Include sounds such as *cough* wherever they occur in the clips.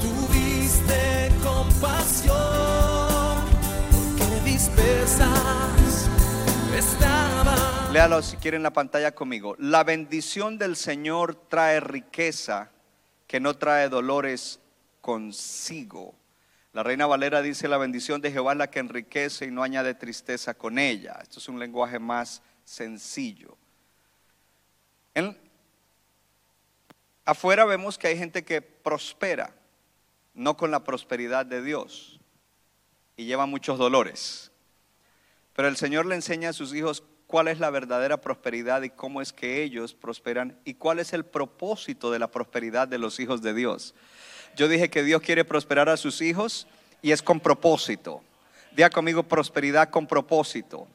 tuviste compasión, porque. Léalo si quieren la pantalla conmigo. La bendición del Señor trae riqueza que no trae dolores consigo. La Reina Valera dice, la bendición de Jehová es la que enriquece y no añade tristeza con ella. Esto es un lenguaje más sencillo. En- afuera vemos que hay gente que prospera, no con la prosperidad de Dios, y lleva muchos dolores. Pero el Señor le enseña a sus hijos cuál es la verdadera prosperidad y cómo es que ellos prosperan y cuál es el propósito de la prosperidad de los hijos de Dios. Yo dije que Dios quiere prosperar a sus hijos y es con propósito. Diga conmigo prosperidad con propósito.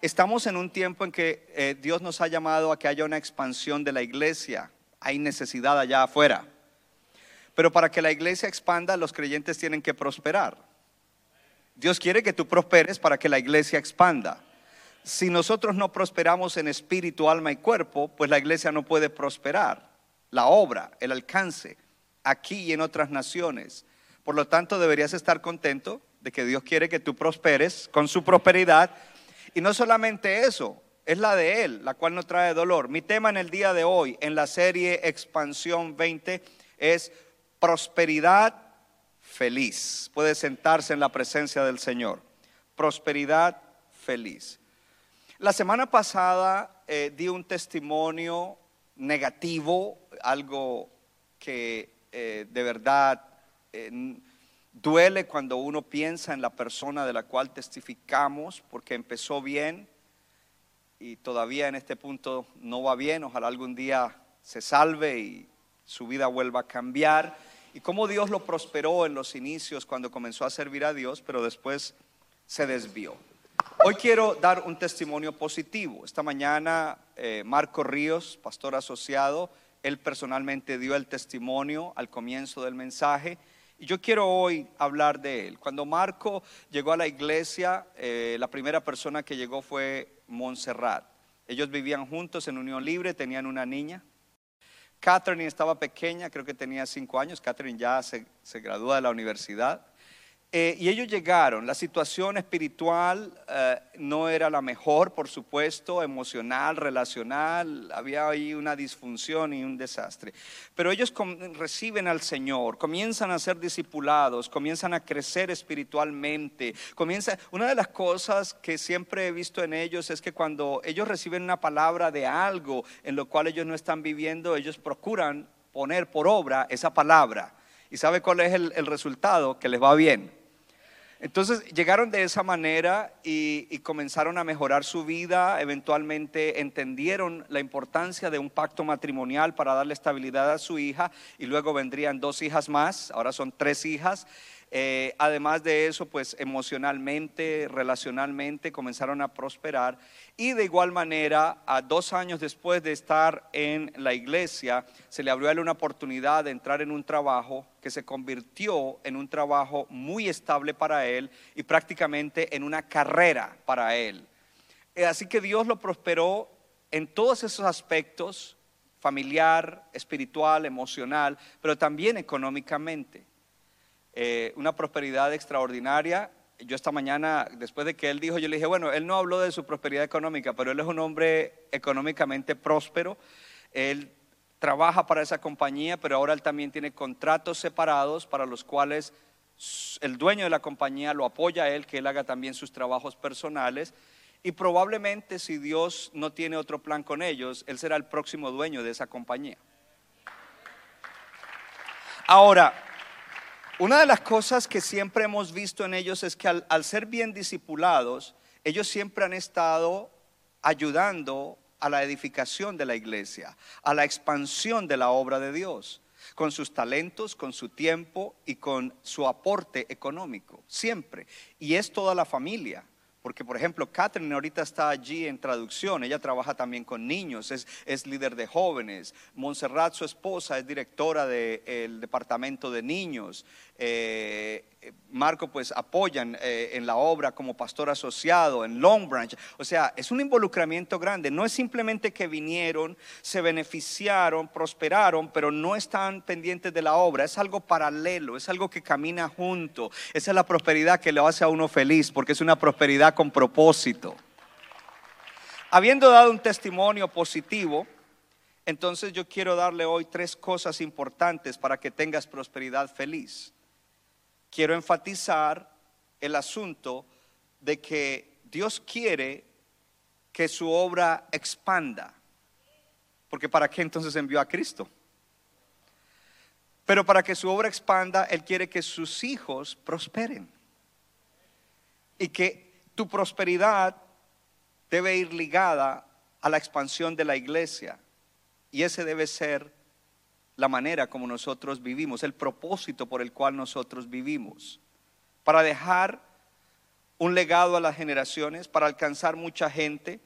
Estamos en un tiempo en que eh, Dios nos ha llamado a que haya una expansión de la iglesia. Hay necesidad allá afuera. Pero para que la iglesia expanda, los creyentes tienen que prosperar. Dios quiere que tú prosperes para que la iglesia expanda. Si nosotros no prosperamos en espíritu, alma y cuerpo, pues la iglesia no puede prosperar. La obra, el alcance, aquí y en otras naciones. Por lo tanto, deberías estar contento de que Dios quiere que tú prosperes con su prosperidad. Y no solamente eso, es la de Él, la cual no trae dolor. Mi tema en el día de hoy, en la serie Expansión 20, es prosperidad feliz. Puede sentarse en la presencia del Señor. Prosperidad feliz. La semana pasada eh, di un testimonio negativo, algo que eh, de verdad eh, duele cuando uno piensa en la persona de la cual testificamos, porque empezó bien y todavía en este punto no va bien. Ojalá algún día se salve y su vida vuelva a cambiar. Y cómo Dios lo prosperó en los inicios cuando comenzó a servir a Dios, pero después se desvió. Hoy quiero dar un testimonio positivo. Esta mañana eh, Marco Ríos, pastor asociado, él personalmente dio el testimonio al comienzo del mensaje. Y yo quiero hoy hablar de él. Cuando Marco llegó a la iglesia, eh, la primera persona que llegó fue Montserrat. Ellos vivían juntos en unión libre, tenían una niña. Catherine estaba pequeña, creo que tenía cinco años. Catherine ya se, se gradúa de la universidad. Eh, y ellos llegaron, la situación espiritual eh, no era la mejor, por supuesto, emocional, relacional, había ahí una disfunción y un desastre. Pero ellos reciben al Señor, comienzan a ser discipulados, comienzan a crecer espiritualmente. Comienza, una de las cosas que siempre he visto en ellos es que cuando ellos reciben una palabra de algo en lo cual ellos no están viviendo, ellos procuran poner por obra esa palabra. ¿Y sabe cuál es el, el resultado? Que les va bien. Entonces llegaron de esa manera y, comenzaron a mejorar su vida, eventualmente entendieron la importancia de un pacto matrimonial para darle estabilidad a su hija y luego vendrían dos hijas más, ahora son tres hijas. Eh, además de eso, pues emocionalmente, relacionalmente comenzaron a prosperar y de igual manera, a dos años después de estar en la iglesia, se le abrió a él una oportunidad de entrar en un trabajo que se convirtió en un trabajo muy estable para él y prácticamente en una carrera para él. Eh, Así que Dios lo prosperó en todos esos aspectos, familiar, espiritual, emocional, pero también económicamente. Eh, una prosperidad extraordinaria. Yo esta mañana, después de que él dijo, yo le dije, bueno, él no habló de su prosperidad económica, pero él es un hombre económicamente próspero. Él trabaja para esa compañía, pero ahora él también tiene contratos separados para los cuales el dueño de la compañía lo apoya a él, que él haga también sus trabajos personales. Y probablemente si Dios no tiene otro plan con ellos, él será el próximo dueño de esa compañía. Ahora, una de las cosas que siempre hemos visto en ellos es que al, ser bien discipulados, ellos siempre han estado ayudando a la edificación de la iglesia, a la expansión de la obra de Dios. con sus talentos, con su tiempo y con su aporte económico, siempre. Y es toda la familia. Porque, por ejemplo, Catherine ahorita está allí en traducción, ella trabaja también con niños, es, líder de jóvenes. Montserrat, su esposa, es directora del departamento de niños. Eh, Marco pues apoyan eh, en la obra como pastor asociado en Long Branch. O sea, es un involucramiento grande. No es simplemente que vinieron, se beneficiaron, prosperaron, pero no están pendientes de la obra. Es algo paralelo, es algo que camina junto. Esa es la prosperidad que le hace a uno feliz, porque es una prosperidad con propósito. Habiendo dado un testimonio positivo, entonces yo quiero darle hoy tres cosas importantes para que tengas prosperidad feliz quiero enfatizar el asunto de que Dios quiere que su obra expanda. Porque ¿para qué entonces envió a Cristo? Pero para que su obra expanda, Él quiere que sus hijos prosperen. Y que tu prosperidad debe ir ligada a la expansión de la iglesia. Y ese debe ser la manera como nosotros vivimos, el propósito por el cual nosotros vivimos, para dejar un legado a las generaciones, para alcanzar mucha gente.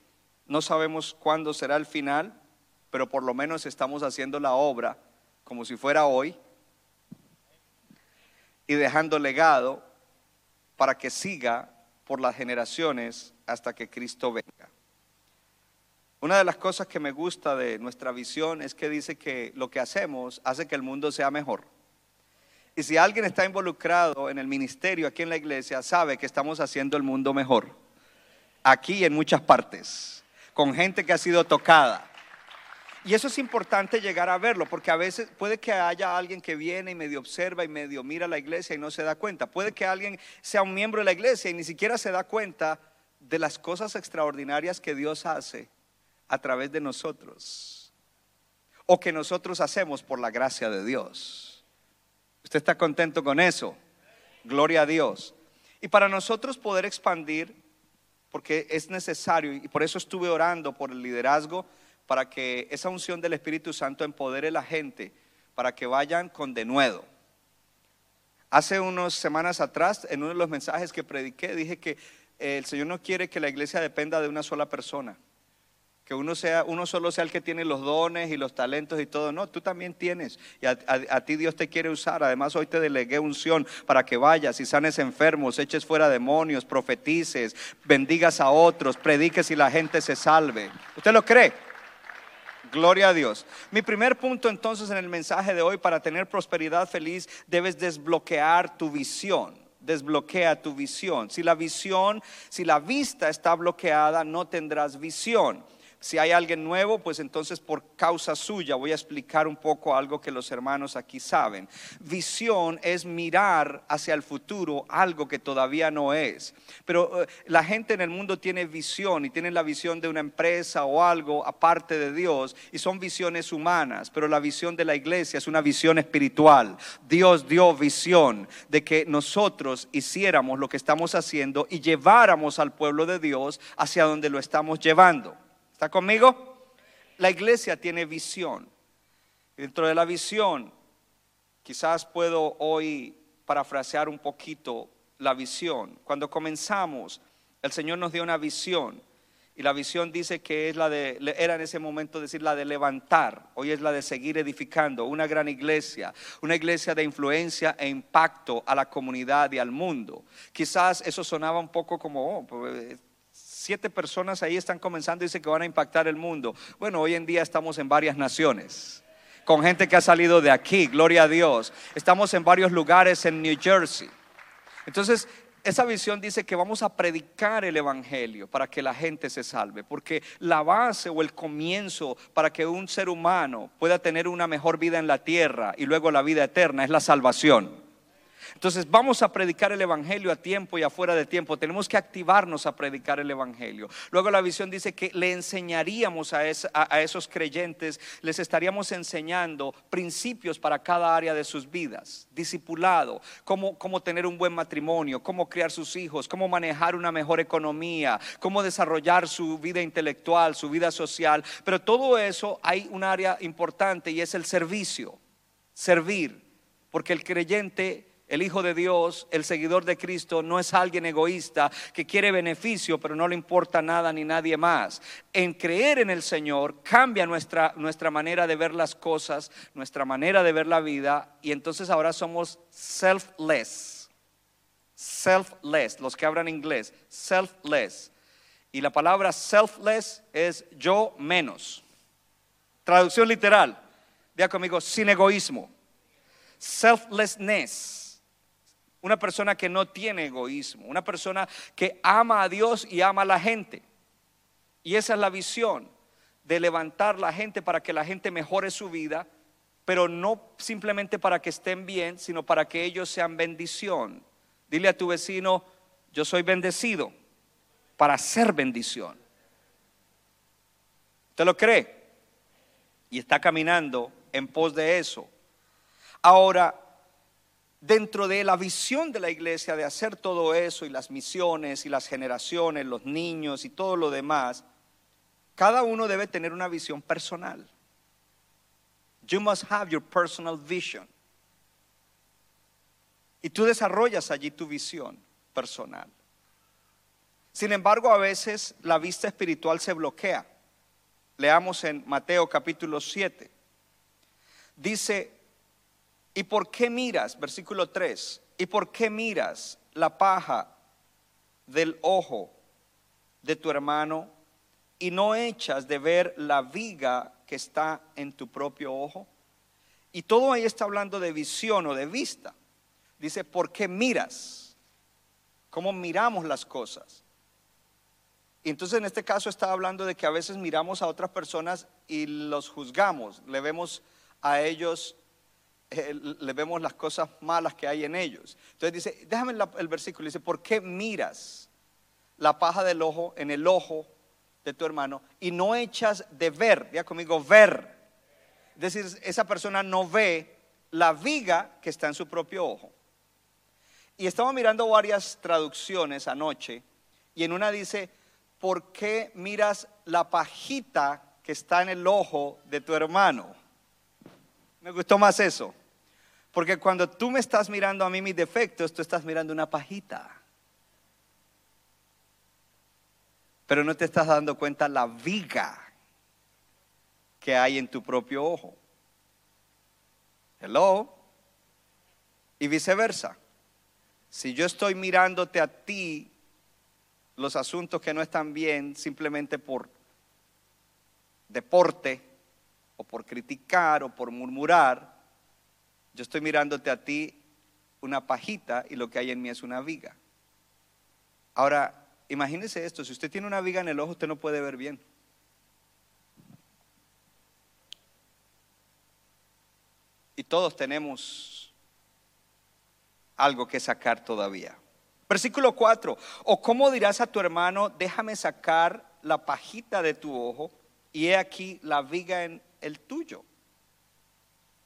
No sabemos cuándo será el final, pero por lo menos estamos haciendo la obra como si fuera hoy y dejando legado para que siga por las generaciones hasta que Cristo venga. Una de las cosas que me gusta de nuestra visión es que dice que lo que hacemos hace que el mundo sea mejor. Y si alguien está involucrado en el ministerio aquí en la iglesia, sabe que estamos haciendo el mundo mejor. Aquí en muchas partes, con gente que ha sido tocada. Y eso es importante llegar a verlo, porque a veces puede que haya alguien que viene y medio observa y medio mira la iglesia y no se da cuenta. Puede que alguien sea un miembro de la iglesia y ni siquiera se da cuenta de las cosas extraordinarias que Dios hace a través de nosotros o que nosotros hacemos por la gracia de Dios. ¿Usted está contento con eso? Gloria a Dios. Y para nosotros poder expandir, porque es necesario, y por eso estuve orando por el liderazgo, para que esa unción del Espíritu Santo empodere a la gente, para que vayan con denuedo. Hace unas semanas atrás, en uno de los mensajes que prediqué, dije que el Señor no quiere que la iglesia dependa de una sola persona que uno, sea, uno solo sea el que tiene los dones y los talentos y todo. No, tú también tienes. Y a, ti Dios te quiere usar. Además, hoy te delegué unción para que vayas y sanes enfermos, eches fuera demonios, profetices, bendigas a otros, prediques y la gente se salve. ¿Usted lo cree? Gloria a Dios. Mi primer punto entonces en el mensaje de hoy, para tener prosperidad feliz, debes desbloquear tu visión desbloquea tu visión. Si la visión, si la vista está bloqueada, no tendrás visión. Si hay alguien nuevo, pues entonces por causa suya voy a explicar un poco algo que los hermanos aquí saben. Visión es mirar hacia el futuro algo que todavía no es. Pero eh, la gente en el mundo tiene visión y tiene la visión de una empresa o algo aparte de Dios y son visiones humanas, pero la visión de la iglesia es una visión espiritual. Dios dio visión de que nosotros hiciéramos lo que estamos haciendo y lleváramos al pueblo de Dios hacia donde lo estamos llevando. ¿Está conmigo? La iglesia tiene visión. Dentro de la visión, quizás puedo hoy parafrasear un poquito la visión. Cuando comenzamos, el Señor nos dio una visión. Y la visión dice que es la de, era en ese momento decir la de levantar, hoy es la de seguir edificando una gran iglesia, una iglesia de influencia e impacto a la comunidad y al mundo. Quizás eso sonaba un poco como, oh, pues, siete personas ahí están comenzando y dicen que van a impactar el mundo. Bueno, hoy en día estamos en varias naciones, con gente que ha salido de aquí, gloria a Dios. Estamos en varios lugares en New Jersey. Entonces, esa visión dice que vamos a predicar el Evangelio para que la gente se salve, porque la base o el comienzo para que un ser humano pueda tener una mejor vida en la tierra y luego la vida eterna es la salvación. Entonces vamos a predicar el Evangelio a tiempo y afuera de tiempo. Tenemos que activarnos a predicar el Evangelio. Luego la visión dice que le enseñaríamos a, esos creyentes, les estaríamos enseñando principios para cada área de sus vidas. Discipulado, cómo, cómo tener un buen matrimonio, cómo criar sus hijos, cómo manejar una mejor economía, cómo desarrollar su vida intelectual, su vida social. Pero todo eso hay un área importante y es el servicio. servir, porque el creyente, el Hijo de Dios, el seguidor de Cristo, no es alguien egoísta que quiere beneficio, pero no le importa nada ni nadie más. En creer en el Señor cambia nuestra, nuestra manera de ver las cosas, nuestra manera de ver la vida, y entonces ahora somos selfless. Selfless, los que hablan inglés, selfless. Y la palabra selfless es yo menos. Traducción literal. Vea conmigo, sin egoísmo. Selflessness. Una persona que no tiene egoísmo. Una persona que ama a Dios y ama a la gente. Y esa es la visión de levantar la gente para que la gente mejore su vida, pero no simplemente para que estén bien, sino para que ellos sean bendición. Dile a tu vecino, yo soy bendecido para ser bendición. ¿Te lo cree? Y está caminando en pos de eso. Ahora, dentro de la visión de la iglesia de hacer todo eso y las misiones y las generaciones, los niños y todo lo demás, cada uno debe tener una visión personal. You must have your personal vision. Y tú desarrollas allí tu visión personal. Sin embargo, a veces la vista espiritual se bloquea. Leamos en Mateo capítulo 7. Dice, ¿y por qué miras? Versículo 3. ¿Y por qué miras la paja del ojo de tu hermano y no echas de ver la viga que está en tu propio ojo? Y todo ahí está hablando de visión o de vista. Dice, ¿por qué miras? ¿Cómo miramos las cosas? Y entonces en este caso está hablando de que a veces miramos a otras personas y los juzgamos, le vemos a ellos, eh, le vemos las cosas malas que hay en ellos. Entonces dice, déjame el versículo, dice, ¿por qué miras la paja del ojo en el ojo de tu hermano y no echas de ver, ya conmigo, ver? Es decir, esa persona no ve la viga que está en su propio ojo. Y estaba mirando varias traducciones anoche y en una dice, ¿por qué miras la pajita que está en el ojo de tu hermano? Me gustó más eso. Porque cuando tú me estás mirando a mí mis defectos, tú estás mirando una pajita. Pero no te estás dando cuenta la viga que hay en tu propio ojo. Hello. Y viceversa. Si yo estoy mirándote a ti los asuntos que no están bien simplemente por deporte o por criticar o por murmurar. Yo estoy mirándote a ti una pajita y lo que hay en mí es una viga. Ahora, imagínese esto, si usted tiene una viga en el ojo, usted no puede ver bien. Y todos tenemos algo que sacar todavía. Versículo 4. O cómo dirás a tu hermano, déjame sacar la pajita de tu ojo y he aquí la viga en el tuyo.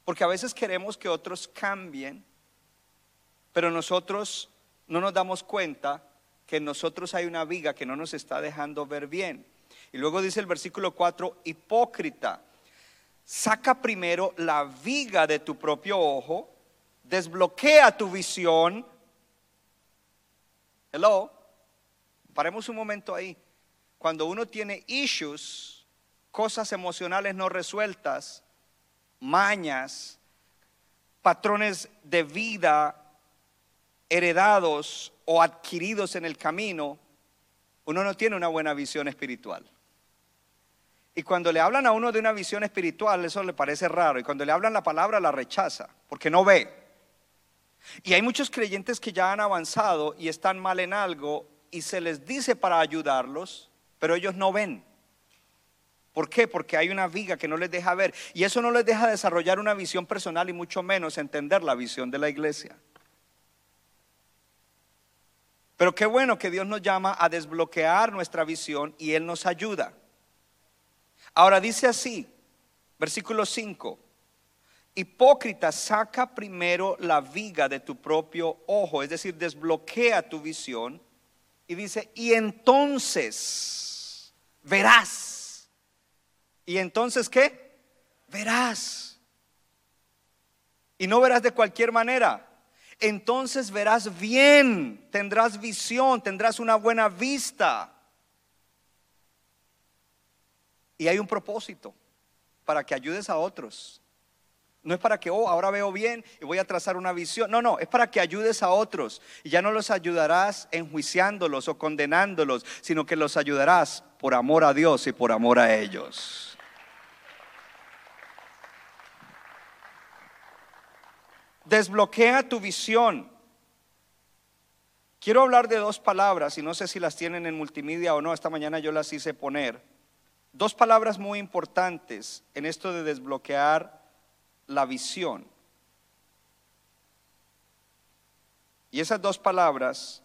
Porque a veces queremos que otros cambien, pero nosotros no nos damos cuenta que en nosotros hay una viga que no nos está dejando ver bien. Y luego dice el versículo 4, hipócrita, saca primero la viga de tu propio ojo, desbloquea tu visión Hello. Paremos un momento ahí. Cuando uno tiene issues, cosas emocionales no resueltas, mañas, patrones de vida heredados o adquiridos en el camino, uno no tiene una buena visión espiritual. Y cuando le hablan a uno de una visión espiritual, eso le parece raro. Y cuando le hablan la palabra, la rechaza, porque no ve. Y hay muchos creyentes que ya han avanzado y están mal en algo y se les dice para ayudarlos, pero ellos no ven. ¿Por qué? Porque hay una viga que no les deja ver. Y eso no les deja desarrollar una visión personal y mucho menos entender la visión de la iglesia. Pero qué bueno que Dios nos llama a desbloquear nuestra visión y Él nos ayuda. Ahora dice así, versículo 5. Hipócrita, saca primero la viga de tu propio ojo, es decir, desbloquea tu visión y dice, y entonces verás. ¿Y entonces qué? Verás. Y no verás de cualquier manera. Entonces verás bien, tendrás visión, tendrás una buena vista. Y hay un propósito para que ayudes a otros. No es para que, oh, ahora veo bien y voy a trazar una visión. No, no, es para que ayudes a otros. Y ya no los ayudarás enjuiciándolos o condenándolos, sino que los ayudarás por amor a Dios y por amor a ellos. Desbloquea tu visión. Quiero hablar de dos palabras y no sé si las tienen en multimedia o no. Esta mañana yo las hice poner. Dos palabras muy importantes en esto de desbloquear la visión. Y esas dos palabras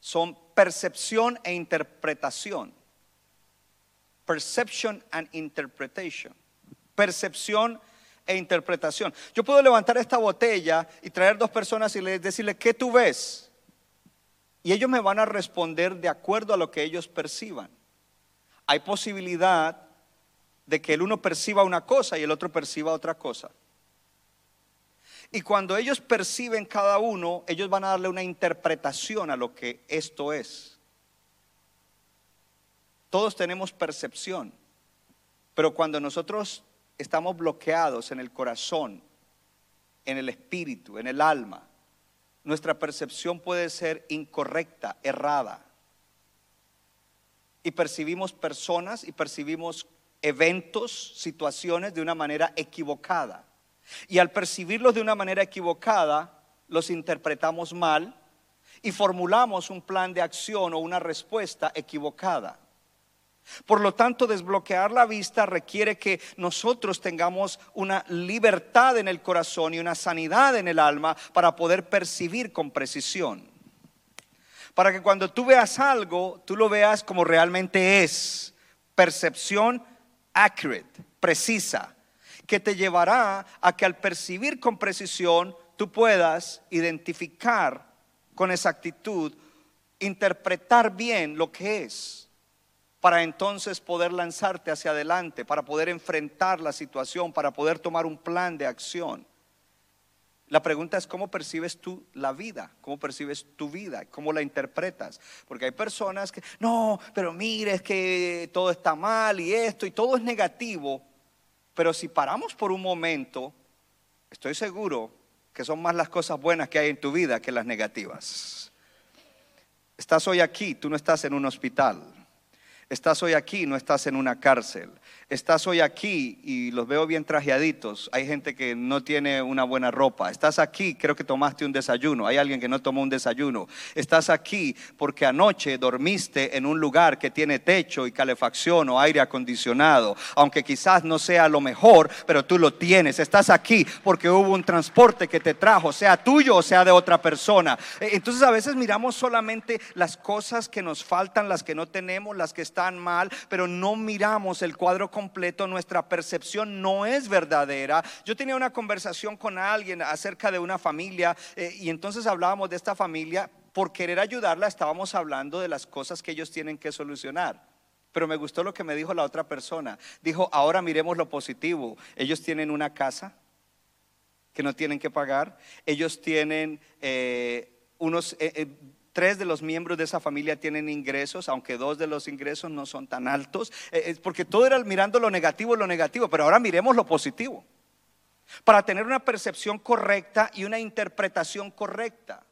son percepción e interpretación. Perception and interpretation. Percepción interpretación. Yo puedo levantar esta botella y traer dos personas y decirle, ¿qué tú ves? Y ellos me van a responder de acuerdo a lo que ellos perciban hay posibilidad de que el uno perciba una cosa y el otro perciba otra cosa. Y cuando ellos perciben cada uno, ellos van a darle una interpretación a lo que esto es. Todos tenemos percepción, pero cuando nosotros estamos bloqueados en el corazón, en el espíritu, en el alma, nuestra percepción puede ser incorrecta, errada y percibimos personas y percibimos eventos, situaciones de una manera equivocada. Y al percibirlos de una manera equivocada, los interpretamos mal y formulamos un plan de acción o una respuesta equivocada. Por lo tanto, desbloquear la vista requiere que nosotros tengamos una libertad en el corazón y una sanidad en el alma para poder percibir con precisión para que cuando tú veas algo, tú lo veas como realmente es. Percepción accurate, precisa, que te llevará a que al percibir con precisión, tú puedas identificar con exactitud, interpretar bien lo que es, para entonces poder lanzarte hacia adelante, para poder enfrentar la situación, para poder tomar un plan de acción. La pregunta es cómo percibes tú la vida, cómo percibes tu vida, cómo la interpretas. Porque hay personas que, no, pero mire, es que todo está mal y esto y todo es negativo. Pero si paramos por un momento, estoy seguro que son más las cosas buenas que hay en tu vida que las negativas. Estás hoy aquí, tú no estás en un hospital. Estás hoy aquí, no estás en una cárcel estás hoy aquí y los veo bien trajeaditos. Hay gente que no tiene una buena ropa. Estás aquí, creo que tomaste un desayuno. Hay alguien que no tomó un desayuno. Estás aquí porque anoche dormiste en un lugar que tiene techo y calefacción o aire acondicionado. Aunque quizás no sea lo mejor, pero tú lo tienes. Estás aquí porque hubo un transporte que te trajo, sea tuyo o sea de otra persona. Eh, entonces a veces miramos solamente las cosas que nos faltan, las que no tenemos, las que están mal, pero no miramos el cuadro completo, nuestra percepción no es verdadera. Yo tenía una conversación con alguien acerca de una familia eh, y entonces hablábamos de esta familia. Por querer ayudarla estábamos hablando de las cosas que ellos tienen que solucionar. Pero me gustó lo que me dijo la otra persona. Dijo, ahora miremos lo positivo. Ellos tienen una casa que no tienen que pagar. Ellos tienen eh, unos... Eh, tres de los miembros de esa familia tienen ingresos, aunque dos de los ingresos no son tan altos. Eh, es porque todo era mirando lo negativo, lo negativo, pero ahora miremos lo positivo. Para tener una percepción correcta y una interpretación correcta.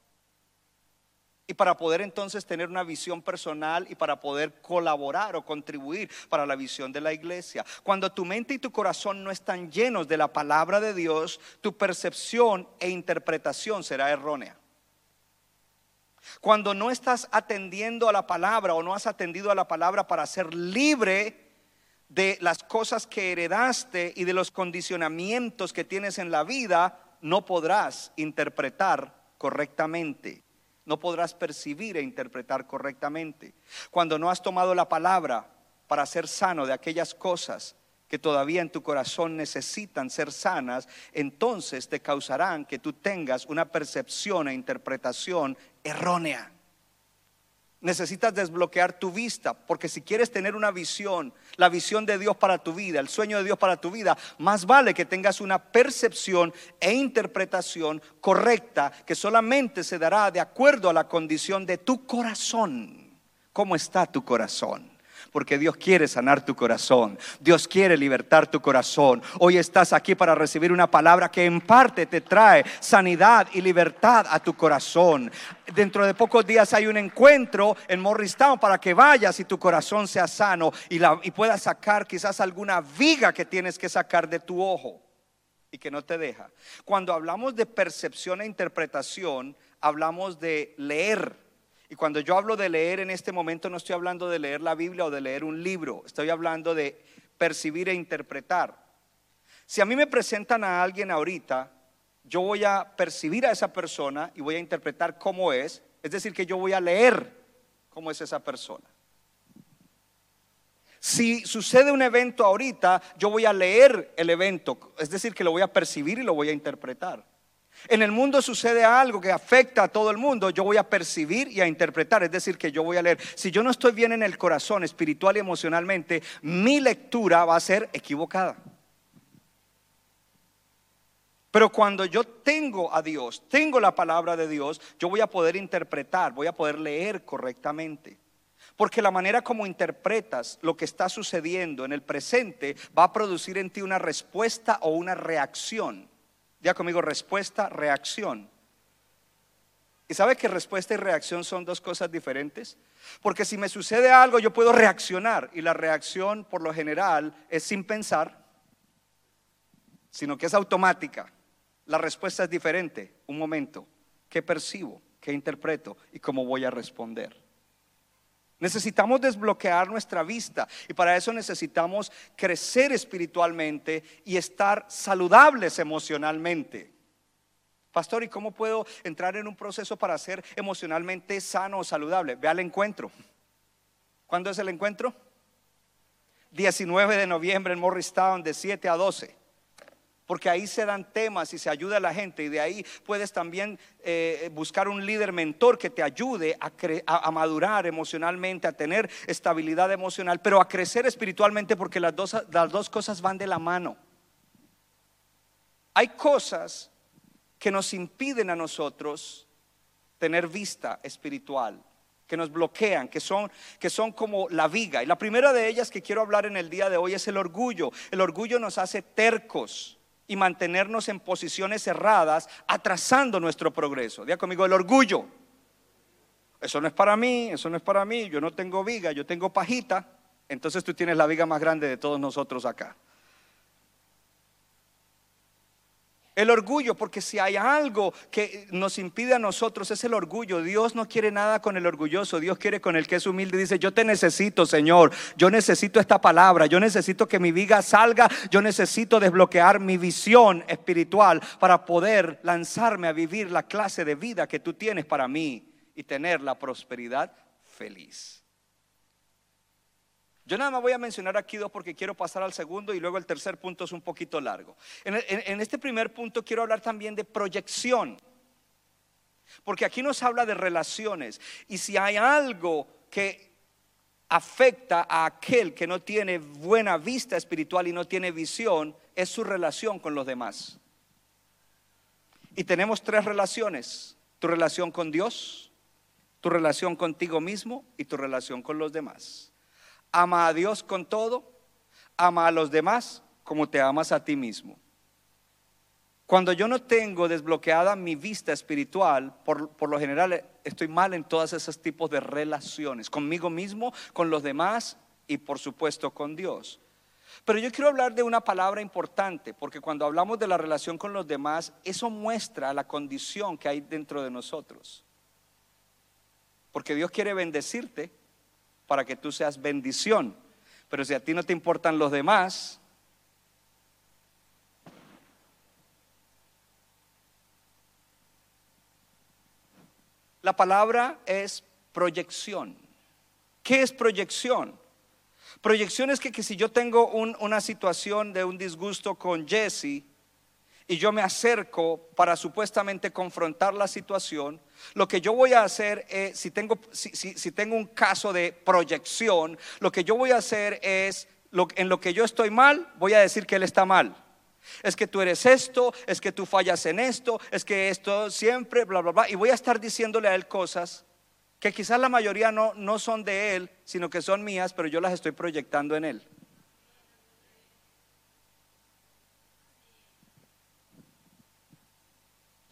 Y para poder entonces tener una visión personal y para poder colaborar o contribuir para la visión de la iglesia. Cuando tu mente y tu corazón no están llenos de la palabra de Dios, tu percepción e interpretación será errónea. Cuando no estás atendiendo a la palabra o no has atendido a la palabra para ser libre de las cosas que heredaste y de los condicionamientos que tienes en la vida, no podrás interpretar correctamente. No podrás percibir e interpretar correctamente. Cuando no has tomado la palabra para ser sano de aquellas cosas que todavía en tu corazón necesitan ser sanas, entonces te causarán que tú tengas una percepción e interpretación errónea. Necesitas desbloquear tu vista, porque si quieres tener una visión, la visión de Dios para tu vida, el sueño de Dios para tu vida, más vale que tengas una percepción e interpretación correcta que solamente se dará de acuerdo a la condición de tu corazón. ¿Cómo está tu corazón? Porque Dios quiere sanar tu corazón. Dios quiere libertar tu corazón. Hoy estás aquí para recibir una palabra que en parte te trae sanidad y libertad a tu corazón. Dentro de pocos días hay un encuentro en Morristown para que vayas y tu corazón sea sano y, y puedas sacar quizás alguna viga que tienes que sacar de tu ojo y que no te deja. Cuando hablamos de percepción e interpretación, hablamos de leer y cuando yo hablo de leer en este momento no estoy hablando de leer la Biblia o de leer un libro, estoy hablando de percibir e interpretar. Si a mí me presentan a alguien ahorita, yo voy a percibir a esa persona y voy a interpretar cómo es, es decir, que yo voy a leer cómo es esa persona. Si sucede un evento ahorita, yo voy a leer el evento, es decir, que lo voy a percibir y lo voy a interpretar. En el mundo sucede algo que afecta a todo el mundo, yo voy a percibir y a interpretar, es decir, que yo voy a leer. Si yo no estoy bien en el corazón, espiritual y emocionalmente, mi lectura va a ser equivocada. Pero cuando yo tengo a Dios, tengo la palabra de Dios, yo voy a poder interpretar, voy a poder leer correctamente. Porque la manera como interpretas lo que está sucediendo en el presente va a producir en ti una respuesta o una reacción. Ya conmigo, respuesta, reacción. ¿Y sabe que respuesta y reacción son dos cosas diferentes? Porque si me sucede algo, yo puedo reaccionar. Y la reacción, por lo general, es sin pensar, sino que es automática. La respuesta es diferente. Un momento. ¿Qué percibo? ¿Qué interpreto? ¿Y cómo voy a responder? Necesitamos desbloquear nuestra vista y para eso necesitamos crecer espiritualmente y estar saludables emocionalmente. Pastor, ¿y cómo puedo entrar en un proceso para ser emocionalmente sano o saludable? Ve al encuentro. ¿Cuándo es el encuentro? 19 de noviembre en Morristown de 7 a 12 porque ahí se dan temas y se ayuda a la gente y de ahí puedes también eh, buscar un líder mentor que te ayude a, madurar emocionalmente, a tener estabilidad emocional, pero a crecer espiritualmente porque las dos, las dos cosas van de la mano. Hay cosas que nos impiden a nosotros tener vista espiritual, que nos bloquean, que son, que son como la viga. Y la primera de ellas que quiero hablar en el día de hoy es el orgullo. El orgullo nos hace tercos y mantenernos en posiciones cerradas, atrasando nuestro progreso. Diga conmigo, el orgullo. Eso no es para mí, eso no es para mí, yo no tengo viga, yo tengo pajita. Entonces tú tienes la viga más grande de todos nosotros acá. El orgullo, porque si hay algo que nos impide a nosotros es el orgullo. Dios no quiere nada con el orgulloso, Dios quiere con el que es humilde. Dice, yo te necesito, Señor, yo necesito esta palabra, yo necesito que mi viga salga, yo necesito desbloquear mi visión espiritual para poder lanzarme a vivir la clase de vida que tú tienes para mí y tener la prosperidad feliz. Yo nada más voy a mencionar aquí dos porque quiero pasar al segundo y luego el tercer punto es un poquito largo. En, este primer punto quiero hablar también de proyección. Porque aquí nos habla de relaciones. Y si hay algo que afecta a aquel que no tiene buena vista espiritual y no tiene visión, es su relación con los demás. Y tenemos tres relaciones. Tu relación con Dios, tu relación contigo mismo y tu relación con los demás. Ama a Dios con todo, ama a los demás como te amas a ti mismo. Cuando yo no tengo desbloqueada mi vista espiritual, por, por, lo general estoy mal en todos esos tipos de relaciones, conmigo mismo, con los demás y por supuesto con Dios. Pero yo quiero hablar de una palabra importante, porque cuando hablamos de la relación con los demás, eso muestra la condición que hay dentro de nosotros. Porque Dios quiere bendecirte, para que tú seas bendición. Pero si a ti no te importan los demás, la palabra es proyección. ¿Qué es proyección? Proyección es que, si yo tengo una situación de un disgusto con Jesse y yo me acerco para supuestamente confrontar la situación, lo que yo voy a hacer es, si tengo, si, si- si tengo un caso de proyección, lo que yo voy a hacer es, en lo que yo estoy mal, voy a decir que él está mal. Es que tú eres esto, es que tú fallas en esto, es que esto siempre, bla, bla, bla. Y voy a estar diciéndole a él cosas que quizás la mayoría no, no son de él, sino que son mías, pero yo las estoy proyectando en él.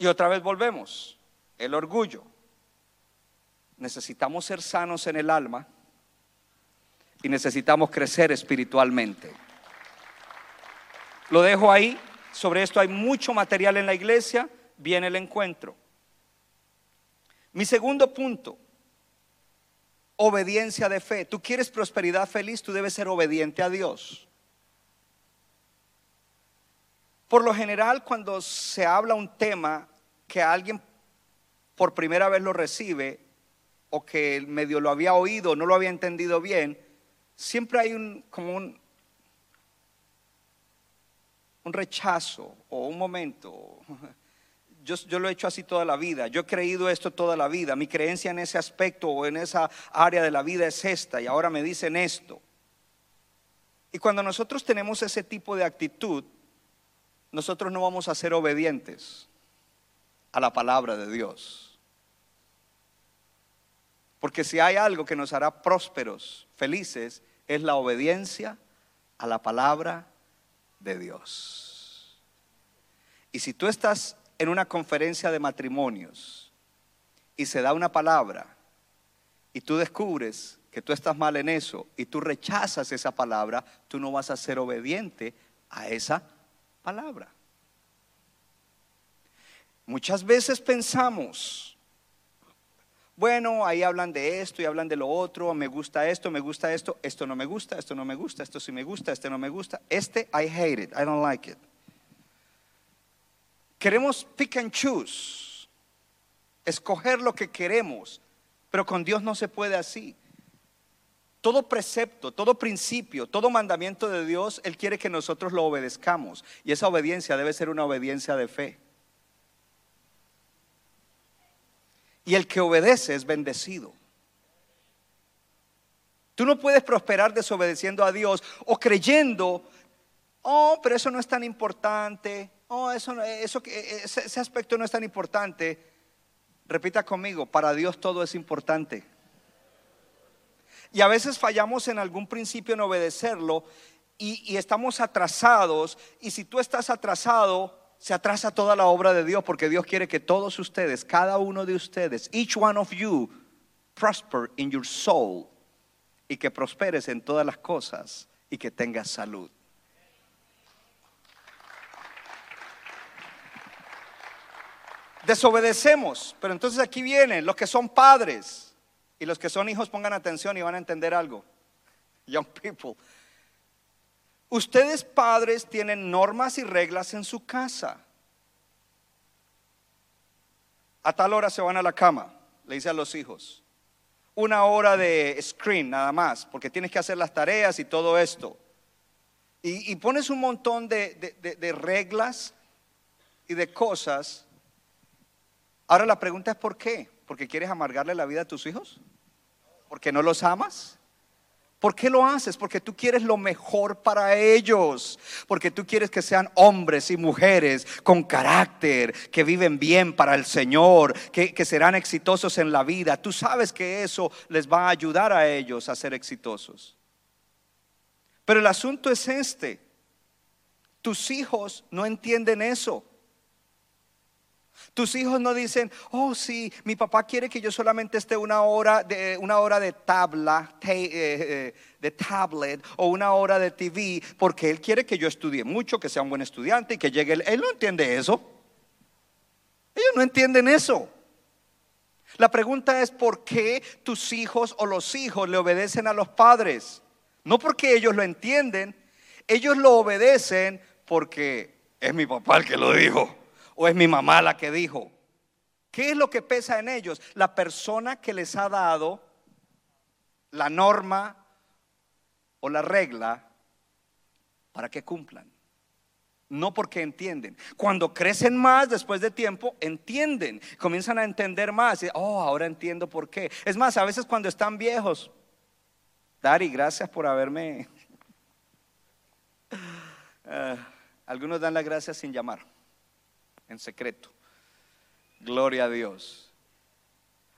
Y otra vez volvemos, el orgullo. Necesitamos ser sanos en el alma y necesitamos crecer espiritualmente. Lo dejo ahí, sobre esto hay mucho material en la iglesia, viene el encuentro. Mi segundo punto, obediencia de fe. Tú quieres prosperidad feliz, tú debes ser obediente a Dios. Por lo general, cuando se habla un tema que alguien por primera vez lo recibe o que medio lo había oído, no lo había entendido bien, siempre hay un como un, un rechazo o un momento. *laughs* Yo, yo lo he hecho así toda la vida, yo he creído esto toda la vida, mi creencia en ese aspecto o en esa área de la vida es esta y ahora me dicen esto. Y cuando nosotros tenemos ese tipo de actitud, nosotros no vamos a ser obedientes a la palabra de Dios. Porque si hay algo que nos hará prósperos, felices, es la obediencia a la palabra de Dios. Y si tú estás en una conferencia de matrimonios y se da una palabra y tú descubres que tú estás mal en eso y tú rechazas esa palabra, tú no vas a ser obediente a esa palabra. Muchas veces pensamos, bueno, ahí hablan de esto y hablan de lo otro, me gusta esto, me gusta esto, esto no me gusta, esto no me gusta, esto sí me gusta, este no me gusta, este I hate it, I don't like it. Queremos pick and choose, escoger lo que queremos, pero con Dios no se puede así. Todo precepto, todo principio, todo mandamiento de Dios, Él quiere que nosotros lo obedezcamos. Y esa obediencia debe ser una obediencia de fe. Y el que obedece es bendecido. Tú no puedes prosperar desobedeciendo a Dios o creyendo, oh, pero eso no es tan importante, oh, eso, no- eso, que- ese, ese aspecto no es tan importante. Repita conmigo, para Dios todo es importante. Y a veces fallamos en algún principio en obedecerlo y, y estamos atrasados. Y si tú estás atrasado, se atrasa toda la obra de Dios porque Dios quiere que todos ustedes, cada uno de ustedes, each one of you, prosper in your soul y que prosperes en todas las cosas y que tengas salud. Desobedecemos, pero entonces aquí vienen los que son padres y los que son hijos pongan atención y van a entender algo. Young people. Ustedes padres tienen normas y reglas en su casa. A tal hora se van a la cama, le dice a los hijos. Una hora de screen nada más, porque tienes que hacer las tareas y todo esto. Y, pones un montón de- de reglas y de cosas. Ahora la pregunta es ¿por qué? ¿Porque quieres amargarle la vida a tus hijos? ¿Porque no los amas? ¿Por qué lo haces? Porque tú quieres lo mejor para ellos. Porque tú quieres que sean hombres y mujeres con carácter, que viven bien para el Señor, que, que serán exitosos en la vida. Tú sabes que eso les va a ayudar a ellos a ser exitosos. Pero el asunto es este. Tus hijos no entienden eso. Tus hijos no dicen, oh sí, mi papá quiere que yo solamente esté una hora de, una hora de tabla, ta- eh, eh, de tablet o una hora de TV, porque él quiere que yo estudie mucho, que sea un buen estudiante y que llegue. Él no entiende eso. Ellos no entienden eso. La pregunta es por qué tus hijos o los hijos le obedecen a los padres. No porque ellos lo entienden, ellos lo obedecen porque es mi papá el que lo dijo o es mi mamá la que dijo. ¿Qué es lo que pesa en ellos? La persona que les ha dado la norma o la regla para que cumplan. no porque entienden. Cuando crecen más después de tiempo, entienden, comienzan a entender más. Oh, ahora entiendo por qué. Es más, a veces cuando están viejos, Dari, gracias por haberme... *laughs* Ah, algunos dan las gracias sin llamar, en secreto. Gloria a Dios.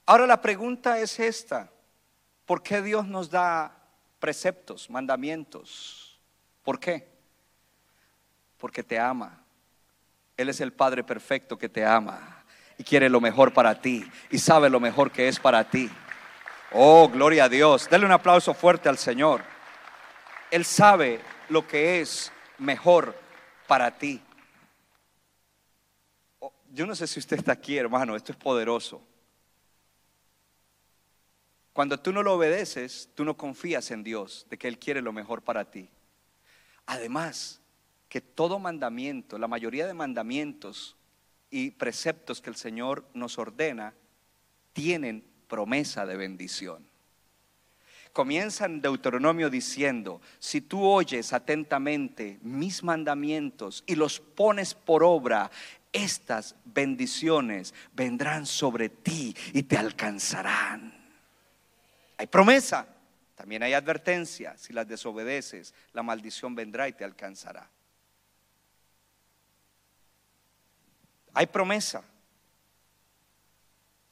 Ahora la pregunta es esta. ¿Por qué Dios nos da preceptos, mandamientos? ¿Por qué? Porque te ama. Él es el Padre perfecto que te ama y quiere lo mejor para ti y sabe lo mejor que es para ti. Oh, gloria a Dios. Dale un aplauso fuerte al Señor. Él sabe lo que es mejor para ti. Yo no sé si usted está aquí, hermano, esto es poderoso. Cuando tú no lo obedeces, tú no confías en Dios, de que Él quiere lo mejor para ti. Además, que todo mandamiento, la mayoría de mandamientos y preceptos que el Señor nos ordena, tienen promesa de bendición. Comienza en Deuteronomio diciendo, si tú oyes atentamente mis mandamientos y los pones por obra, estas bendiciones vendrán sobre ti y te alcanzarán. Hay promesa, también hay advertencia. Si las desobedeces, la maldición vendrá y te alcanzará. Hay promesa.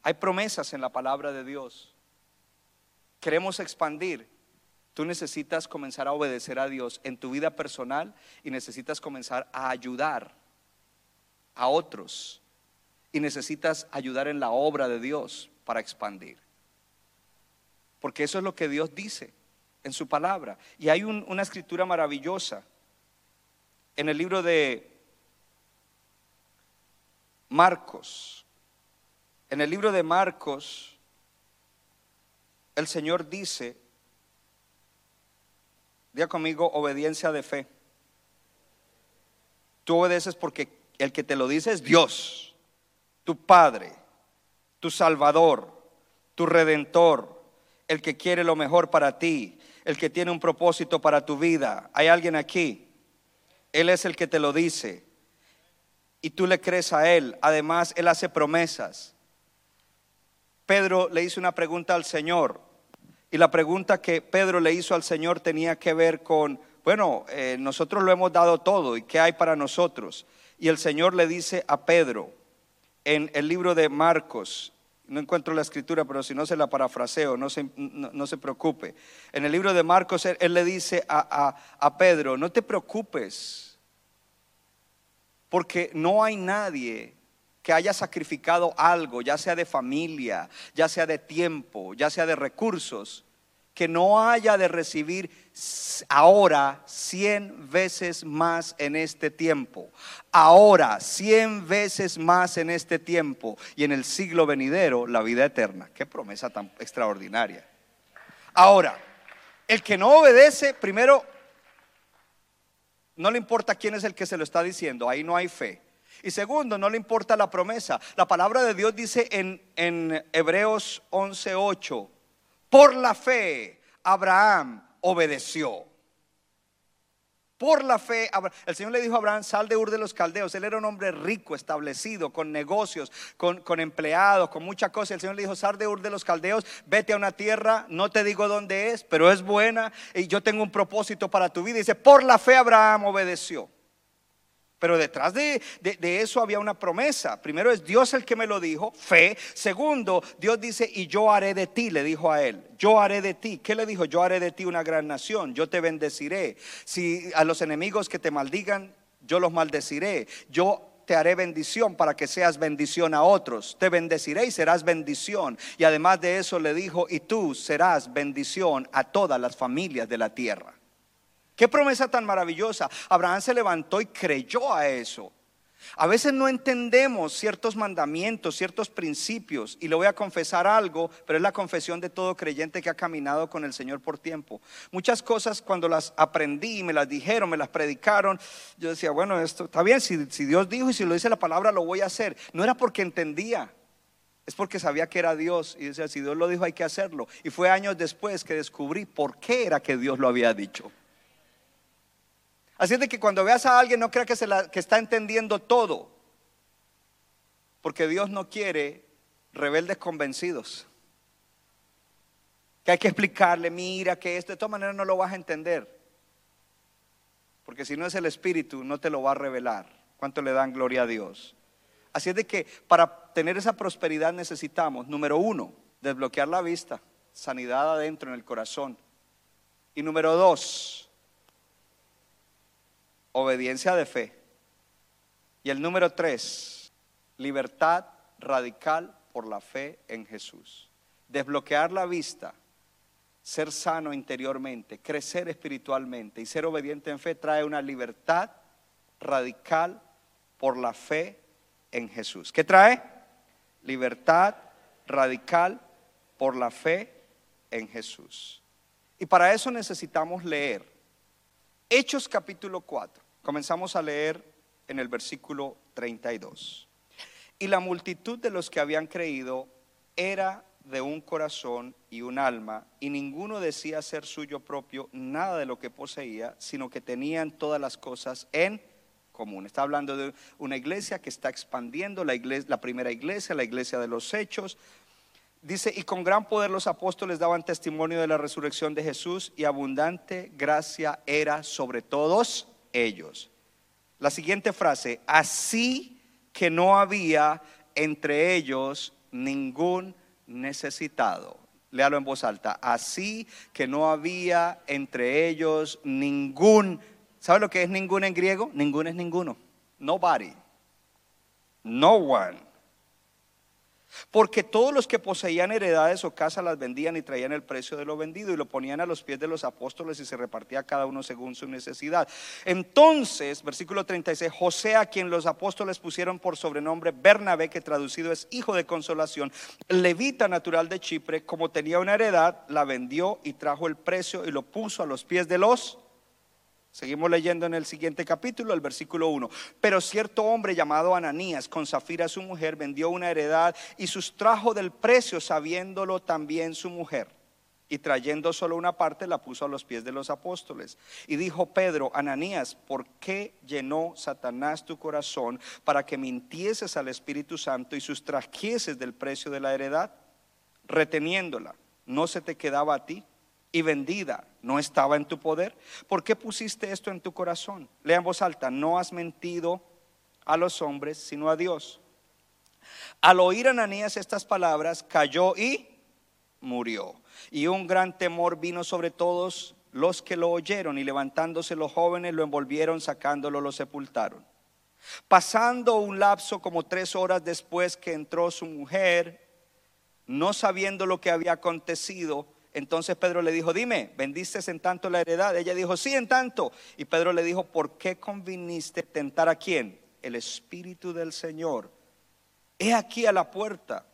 Hay promesas en la palabra de Dios. Queremos expandir. Tú necesitas comenzar a obedecer a Dios en tu vida personal y necesitas comenzar a ayudar a otros. Y necesitas ayudar en la obra de Dios para expandir. Porque eso es lo que Dios dice en su palabra. Y hay una escritura maravillosa en el libro de Marcos. En el libro de Marcos, el Señor dice, diga conmigo, obediencia de fe. Tú obedeces porque el que te lo dice es Dios, tu Padre, tu Salvador, tu Redentor el que quiere lo mejor para ti, el que tiene un propósito para tu vida. ¿Hay alguien aquí? Él es el que te lo dice. Y tú le crees a Él. Además, Él hace promesas. Pedro le hizo una pregunta al Señor. Y la pregunta que Pedro le hizo al Señor tenía que ver con, bueno, eh, nosotros lo hemos dado todo. ¿Y qué hay para nosotros? Y el Señor le dice a Pedro en el libro de Marcos, no encuentro la escritura, pero si no se la parafraseo, no se, no, se preocupe. En el libro de Marcos, él, le dice a, a Pedro, no te preocupes, porque no hay nadie que haya sacrificado algo, ya sea de familia, ya sea de tiempo, ya sea de recursos, que no haya de recibir ahora cien veces más en este tiempo, ahora cien veces más en este tiempo y en el siglo venidero la vida eterna. Qué promesa tan extraordinaria. Ahora, el que no obedece, primero, no le importa quién es el que se lo está diciendo, ahí no hay fe. Y segundo, no le importa la promesa. La palabra de Dios dice en, en Hebreos 11:8 por la fe, Abraham obedeció. Por la fe, el Señor le dijo a Abraham, sal de Ur de los Caldeos. Él era un hombre rico, establecido, con negocios, con, empleados, con mucha cosa. El Señor le dijo, sal de Ur de los Caldeos, vete a una tierra, no te digo dónde es, pero es buena y yo tengo un propósito para tu vida. Y dice, por la fe Abraham obedeció. Pero detrás de, eso había una promesa. Primero es Dios el que me lo dijo, fe. Segundo, Dios dice, y yo haré de ti, le dijo a él. Yo haré de ti. ¿Qué le dijo? Yo haré de ti una gran nación. Yo te bendeciré. Si a los enemigos que te maldigan, yo los maldeciré. Yo te haré bendición para que seas bendición a otros. Te bendeciré y serás bendición. Y además de eso le dijo, y tú serás bendición a todas las familias de la tierra. Qué promesa tan maravillosa. Abraham se levantó y creyó a eso. A veces no entendemos ciertos mandamientos, ciertos principios, y le voy a confesar algo, pero es la confesión de todo creyente que ha caminado con el Señor por tiempo. Muchas cosas cuando las aprendí, me las dijeron, me las predicaron, yo decía, bueno, esto está bien, si, si Dios dijo y si lo dice la palabra, lo voy a hacer. No era porque entendía, es porque sabía que era Dios y decía, si Dios lo dijo, hay que hacerlo. Y fue años después que descubrí por qué era que Dios lo había dicho. Así es de que cuando veas a alguien no crea que, que está entendiendo todo. Porque Dios no quiere rebeldes convencidos. Que hay que explicarle, mira que esto de todas maneras no lo vas a entender. Porque si no es el Espíritu, no te lo va a revelar. ¿Cuánto le dan gloria a Dios? Así es de que para tener esa prosperidad necesitamos, número uno, desbloquear la vista, sanidad adentro en el corazón. Y número dos, obediencia de fe. Y el número tres, libertad radical por la fe en Jesús. Desbloquear la vista, ser sano interiormente, crecer espiritualmente y ser obediente en fe trae una libertad radical por la fe en Jesús. ¿Qué trae? Libertad radical por la fe en Jesús. Y para eso necesitamos leer Hechos capítulo 4. Comenzamos a leer en el versículo 32. Y la multitud de los que habían creído era de un corazón y un alma, y ninguno decía ser suyo propio nada de lo que poseía, sino que tenían todas las cosas en común. Está hablando de una iglesia que está expandiendo, la, iglesia, la primera iglesia, la iglesia de los hechos. Dice, y con gran poder los apóstoles daban testimonio de la resurrección de Jesús, y abundante gracia era sobre todos ellos. La siguiente frase, así que no había entre ellos ningún necesitado. Léalo en voz alta. Así que no había entre ellos ningún. ¿Sabe lo que es ningún en griego? Ningún es ninguno. Nobody. No one. Porque todos los que poseían heredades o casas las vendían y traían el precio de lo vendido y lo ponían a los pies de los apóstoles y se repartía cada uno según su necesidad. Entonces, versículo 36, José a quien los apóstoles pusieron por sobrenombre Bernabé, que traducido es hijo de consolación, levita natural de Chipre, como tenía una heredad, la vendió y trajo el precio y lo puso a los pies de los Seguimos leyendo en el siguiente capítulo, el versículo 1. Pero cierto hombre llamado Ananías, con Zafira su mujer, vendió una heredad y sustrajo del precio, sabiéndolo también su mujer. Y trayendo solo una parte, la puso a los pies de los apóstoles. Y dijo Pedro, Ananías, ¿por qué llenó Satanás tu corazón para que mintieses al Espíritu Santo y sustrajeses del precio de la heredad? Reteniéndola, ¿no se te quedaba a ti? Y vendida no estaba en tu poder? ¿Por qué pusiste esto en tu corazón? Lea en voz alta, no has mentido a los hombres, sino a Dios. Al oír Ananías estas palabras, cayó y murió. Y un gran temor vino sobre todos los que lo oyeron, y levantándose los jóvenes lo envolvieron, sacándolo, lo sepultaron. Pasando un lapso como tres horas después que entró su mujer, no sabiendo lo que había acontecido, entonces Pedro le dijo, dime, ¿vendiste en tanto la heredad? Ella dijo, sí, en tanto. Y Pedro le dijo, ¿por qué conviniste tentar a quién? El Espíritu del Señor. He aquí a la puerta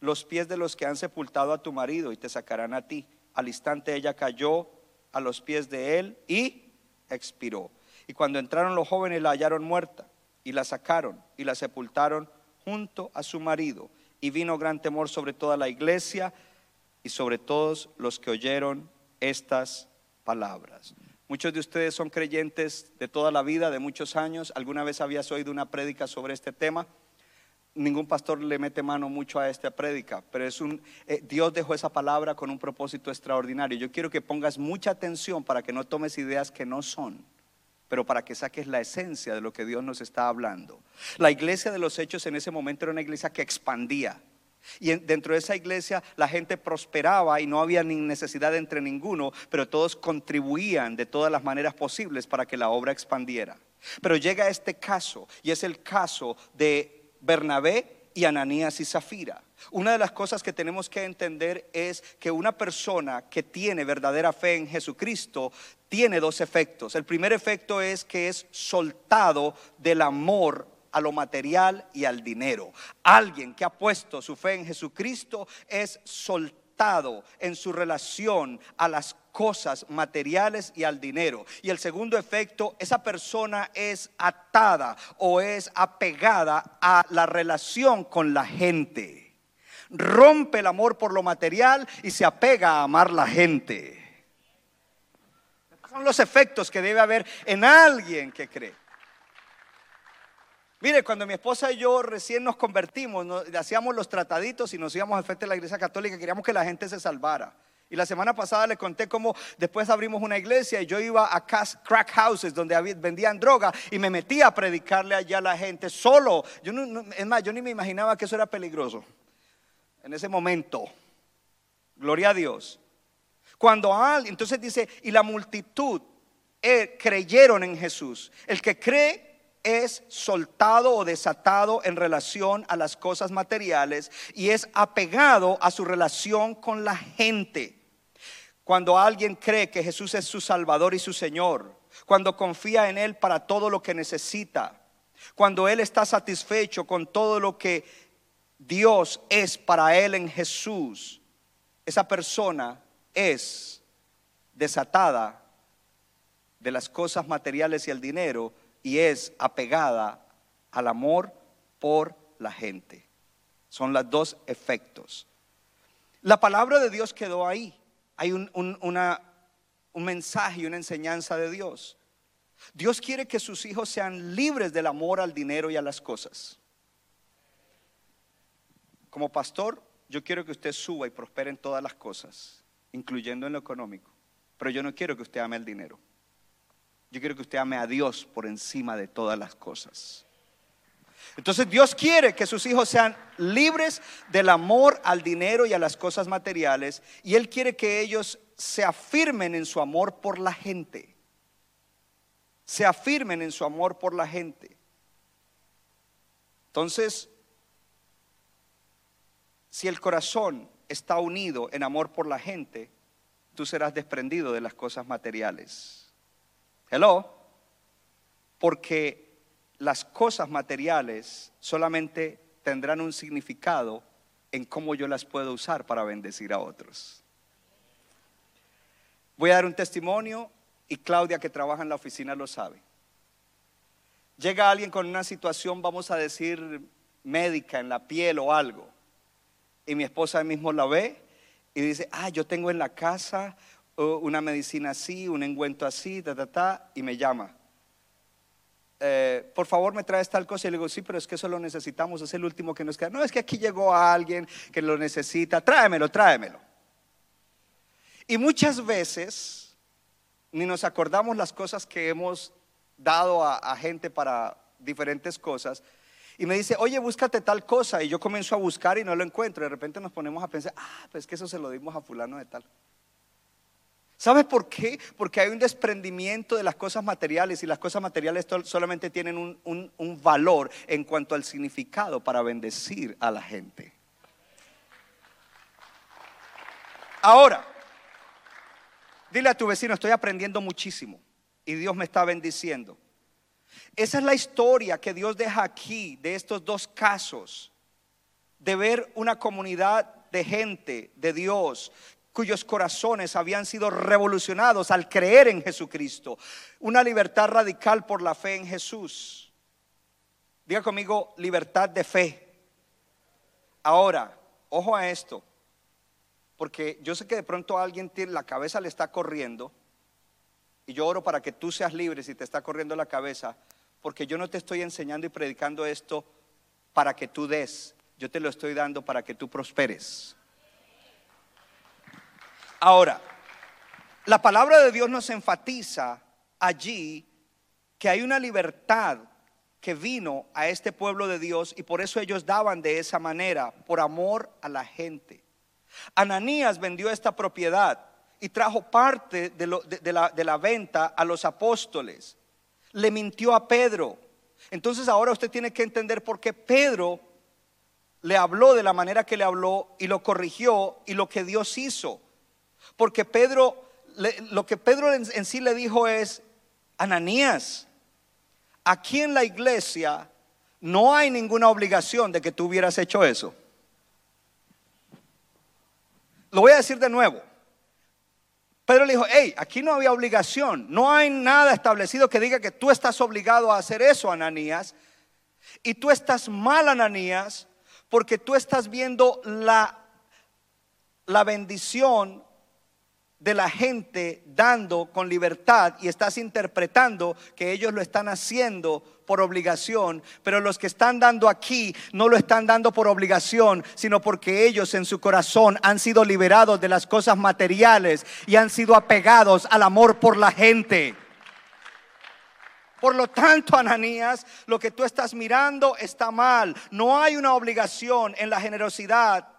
los pies de los que han sepultado a tu marido y te sacarán a ti. Al instante ella cayó a los pies de él y expiró. Y cuando entraron los jóvenes la hallaron muerta y la sacaron y la sepultaron junto a su marido. Y vino gran temor sobre toda la iglesia y sobre todos los que oyeron estas palabras. Muchos de ustedes son creyentes de toda la vida, de muchos años. ¿Alguna vez habías oído una prédica sobre este tema? Ningún pastor le mete mano mucho a esta prédica, pero es un eh, Dios dejó esa palabra con un propósito extraordinario. Yo quiero que pongas mucha atención para que no tomes ideas que no son, pero para que saques la esencia de lo que Dios nos está hablando. La iglesia de los hechos en ese momento era una iglesia que expandía, y dentro de esa iglesia la gente prosperaba y no había ni necesidad entre ninguno, pero todos contribuían de todas las maneras posibles para que la obra expandiera. Pero llega este caso y es el caso de Bernabé y Ananías y Zafira. Una de las cosas que tenemos que entender es que una persona que tiene verdadera fe en Jesucristo tiene dos efectos. El primer efecto es que es soltado del amor a lo material y al dinero. Alguien que ha puesto su fe en Jesucristo es soltado en su relación a las cosas materiales y al dinero. Y el segundo efecto, esa persona es atada o es apegada a la relación con la gente. Rompe el amor por lo material y se apega a amar la gente. Son los efectos que debe haber en alguien que cree. Mire, cuando mi esposa y yo recién nos convertimos, hacíamos los trataditos y nos íbamos al frente de la iglesia católica, queríamos que la gente se salvara. Y la semana pasada le conté cómo después abrimos una iglesia y yo iba a crack houses donde vendían droga y me metía a predicarle allá a la gente solo. Yo es más, yo ni me imaginaba que eso era peligroso en ese momento. Gloria a Dios. Cuando alguien, entonces dice, y la multitud eh, creyeron en Jesús. El que cree es soltado o desatado en relación a las cosas materiales y es apegado a su relación con la gente. Cuando alguien cree que Jesús es su Salvador y su Señor, cuando confía en Él para todo lo que necesita, cuando Él está satisfecho con todo lo que Dios es para Él en Jesús, esa persona es desatada de las cosas materiales y el dinero y es apegada al amor por la gente. Son los dos efectos. La palabra de Dios quedó ahí. Hay un, una, un mensaje y una enseñanza de Dios. Dios quiere que sus hijos sean libres del amor al dinero y a las cosas. Como pastor, yo quiero que usted suba y prospere en todas las cosas, incluyendo en lo económico. Pero yo no quiero que usted ame el dinero. Yo quiero que usted ame a Dios por encima de todas las cosas. Entonces Dios quiere que sus hijos sean libres del amor al dinero y a las cosas materiales y Él quiere que ellos se afirmen en su amor por la gente. Se afirmen en su amor por la gente. Entonces, si el corazón está unido en amor por la gente, tú serás desprendido de las cosas materiales. Porque las cosas materiales solamente tendrán un significado en cómo yo las puedo usar para bendecir a otros. Voy a dar un testimonio y Claudia que trabaja en la oficina lo sabe. Llega alguien con una situación, vamos a decir, médica en la piel o algo. Y mi esposa mismo la ve y dice, ah, yo tengo en la casa una medicina así, un engüento así, ta, ta, ta, y me llama. Eh, por favor, me traes tal cosa. Y le digo, sí, pero es que eso lo necesitamos, es el último que nos queda. No, es que aquí llegó alguien que lo necesita, tráemelo, tráemelo. Y muchas veces ni nos acordamos las cosas que hemos dado a, a gente para diferentes cosas. Y me dice, oye, búscate tal cosa. Y yo comienzo a buscar y no lo encuentro. De repente nos ponemos a pensar, ah, pues que eso se lo dimos a fulano de tal. ¿Sabes por qué? Porque hay un desprendimiento de las cosas materiales y las cosas materiales solamente tienen un, valor en cuanto al significado para bendecir a la gente. Ahora, dile a tu vecino, estoy aprendiendo muchísimo y Dios me está bendiciendo. Esa es la historia que Dios deja aquí de estos dos casos, de ver una comunidad de gente, de Dios, cuyos corazones habían sido revolucionados al creer en Jesucristo. Una libertad radical por la fe en Jesús. Diga conmigo, libertad de fe. Ahora, ojo a esto, porque yo sé que de pronto alguien tiene, la cabeza le está corriendo, y yo oro para que tú seas libre si te está corriendo la cabeza, porque yo no te estoy enseñando y predicando esto para que tú des, yo te lo estoy dando para que tú prosperes. Ahora, la palabra de Dios nos enfatiza allí que hay una libertad que vino a este pueblo de Dios y por eso ellos daban de esa manera, por amor a la gente. Ananías vendió esta propiedad y trajo parte de, la, la venta a los apóstoles. Le mintió a Pedro. Entonces ahora usted tiene que entender por qué Pedro le habló de la manera que le habló y lo corrigió y lo que Dios hizo. Porque Pedro, lo que Pedro en, sí le dijo es, Ananías, aquí en la iglesia no hay ninguna obligación de que tú hubieras hecho eso. Lo voy a decir de nuevo. Pedro le dijo, hey, aquí no había obligación, no hay nada establecido que diga que tú estás obligado a hacer eso, Ananías. Y tú estás mal, Ananías, porque tú estás viendo la, la bendición de la gente dando con libertad y estás interpretando que ellos lo están haciendo por obligación, pero los que están dando aquí no lo están dando por obligación, sino porque ellos en su corazón han sido liberados de las cosas materiales y han sido apegados al amor por la gente. Por lo tanto, Ananías, lo que tú estás mirando está mal. No hay una obligación en la generosidad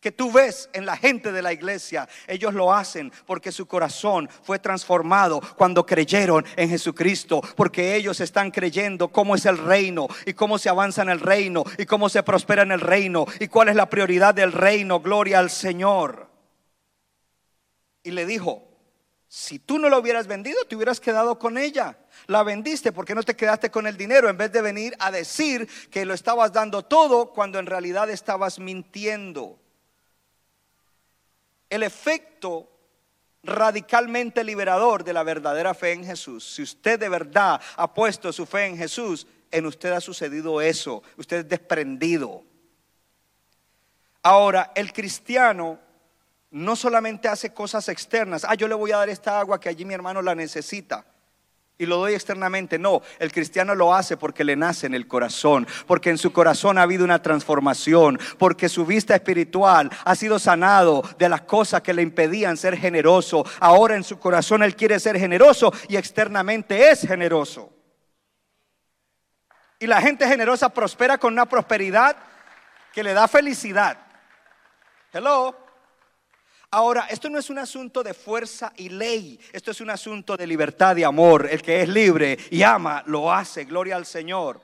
que tú ves en la gente de la iglesia. Ellos lo hacen porque su corazón fue transformado cuando creyeron en Jesucristo, porque ellos están creyendo cómo es el reino y cómo se avanza en el reino y cómo se prospera en el reino y cuál es la prioridad del reino. Gloria al Señor. Y le dijo, si tú no lo hubieras vendido, te hubieras quedado con ella. La vendiste porque no te quedaste con el dinero en vez de venir a decir que lo estabas dando todo cuando en realidad estabas mintiendo el efecto radicalmente liberador de la verdadera fe en Jesús. Si usted de verdad ha puesto su fe en Jesús, en usted ha sucedido eso. Usted es desprendido. Ahora, el cristiano no solamente hace cosas externas. Ah, yo le voy a dar esta agua que allí mi hermano la necesita y lo doy externamente. No, el cristiano lo hace porque le nace en el corazón, porque en su corazón ha habido una transformación, porque su vista espiritual ha sido sanado de las cosas que le impedían ser generoso. Ahora en su corazón él quiere ser generoso y externamente es generoso. Y la gente generosa prospera con una prosperidad que le da felicidad. Hello. Ahora, esto no es un asunto de fuerza y ley, esto es un asunto de libertad y amor. El que es libre y ama, lo hace, gloria al Señor.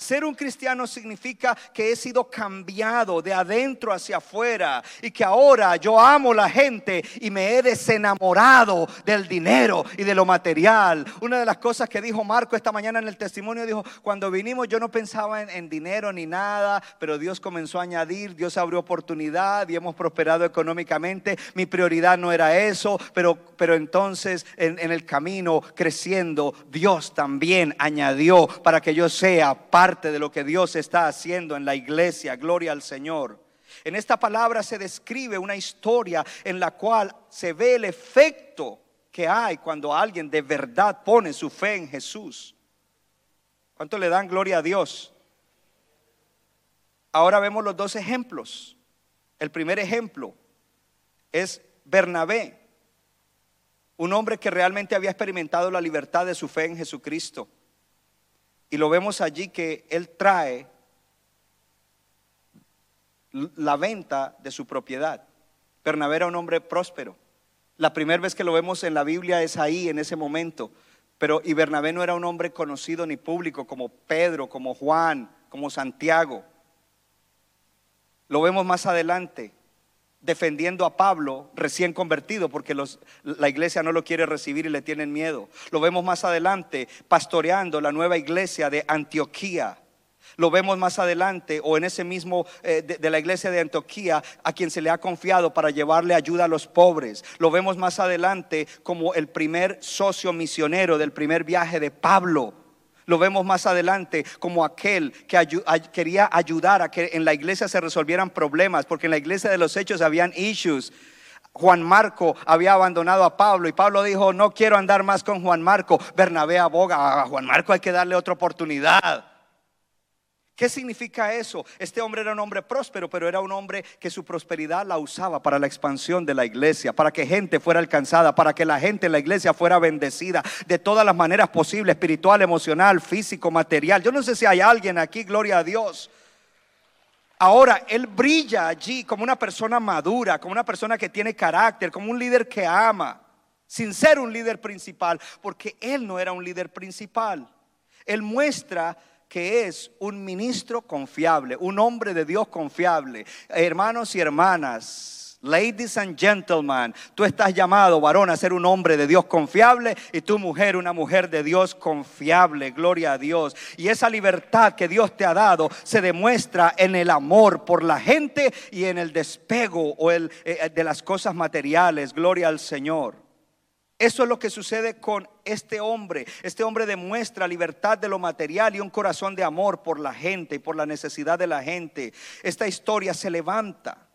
Ser un cristiano significa que he sido cambiado de adentro hacia afuera y que ahora yo amo la gente y me he desenamorado del dinero y de lo material. Una de las cosas que dijo Marco esta mañana en el testimonio dijo, cuando vinimos yo no pensaba en, dinero ni nada, pero Dios comenzó a añadir, Dios abrió oportunidad y hemos prosperado económicamente. Mi prioridad no era eso, pero, pero entonces en, en el camino creciendo, Dios también añadió para que yo sea parte de lo que Dios está haciendo en la iglesia. Gloria al Señor. En esta palabra se describe una historia en la cual se ve el efecto que hay cuando alguien de verdad pone su fe en Jesús. ¿Cuánto le dan gloria a Dios? Ahora vemos los dos ejemplos. El primer ejemplo es Bernabé, un hombre que realmente había experimentado la libertad de su fe en Jesucristo. Y lo vemos allí que él trae la venta de su propiedad. Bernabé era un hombre próspero. La primera vez que lo vemos en la Biblia es ahí, en ese momento. Pero y Bernabé no era un hombre conocido ni público como Pedro, como Juan, como Santiago. Lo vemos más adelante defendiendo a Pablo recién convertido porque la iglesia no lo quiere recibir y le tienen miedo. Lo vemos más adelante pastoreando la nueva iglesia de Antioquía. Lo vemos más adelante o en ese mismo eh, de, de, la iglesia de Antioquía a quien se le ha confiado para llevarle ayuda a los pobres. Lo vemos más adelante como el primer socio misionero del primer viaje de Pablo lo vemos más adelante como aquel que quería ayudar a que en la iglesia se resolvieran problemas, porque en la iglesia de los hechos habían issues. Juan Marco había abandonado a Pablo y Pablo dijo, no quiero andar más con Juan Marco. Bernabé aboga, a Juan Marco hay que darle otra oportunidad. ¿Qué significa eso? Este hombre era un hombre próspero, pero era un hombre que su prosperidad la usaba para la expansión de la iglesia, para que gente fuera alcanzada, para que la gente en la iglesia fuera bendecida de todas las maneras posibles, espiritual, emocional, físico, material. Yo no sé si hay alguien aquí, gloria a Dios. Ahora, él brilla allí como una persona madura, como una persona que tiene carácter, como un líder que ama, sin ser un líder principal, porque él no era un líder principal. Él muestra que es un ministro confiable, un hombre de Dios confiable. Hermanos y hermanas, ladies and gentlemen, tú estás llamado, varón, a ser un hombre de Dios confiable y tu mujer, una mujer de Dios confiable. Gloria a Dios. Y esa libertad que Dios te ha dado se demuestra en el amor por la gente y en el despego o el, eh, de las cosas materiales. Gloria al Señor. Eso es lo que sucede con este hombre. Este hombre demuestra libertad de lo material y un corazón de amor por la gente y por la necesidad de la gente. Esta historia se levanta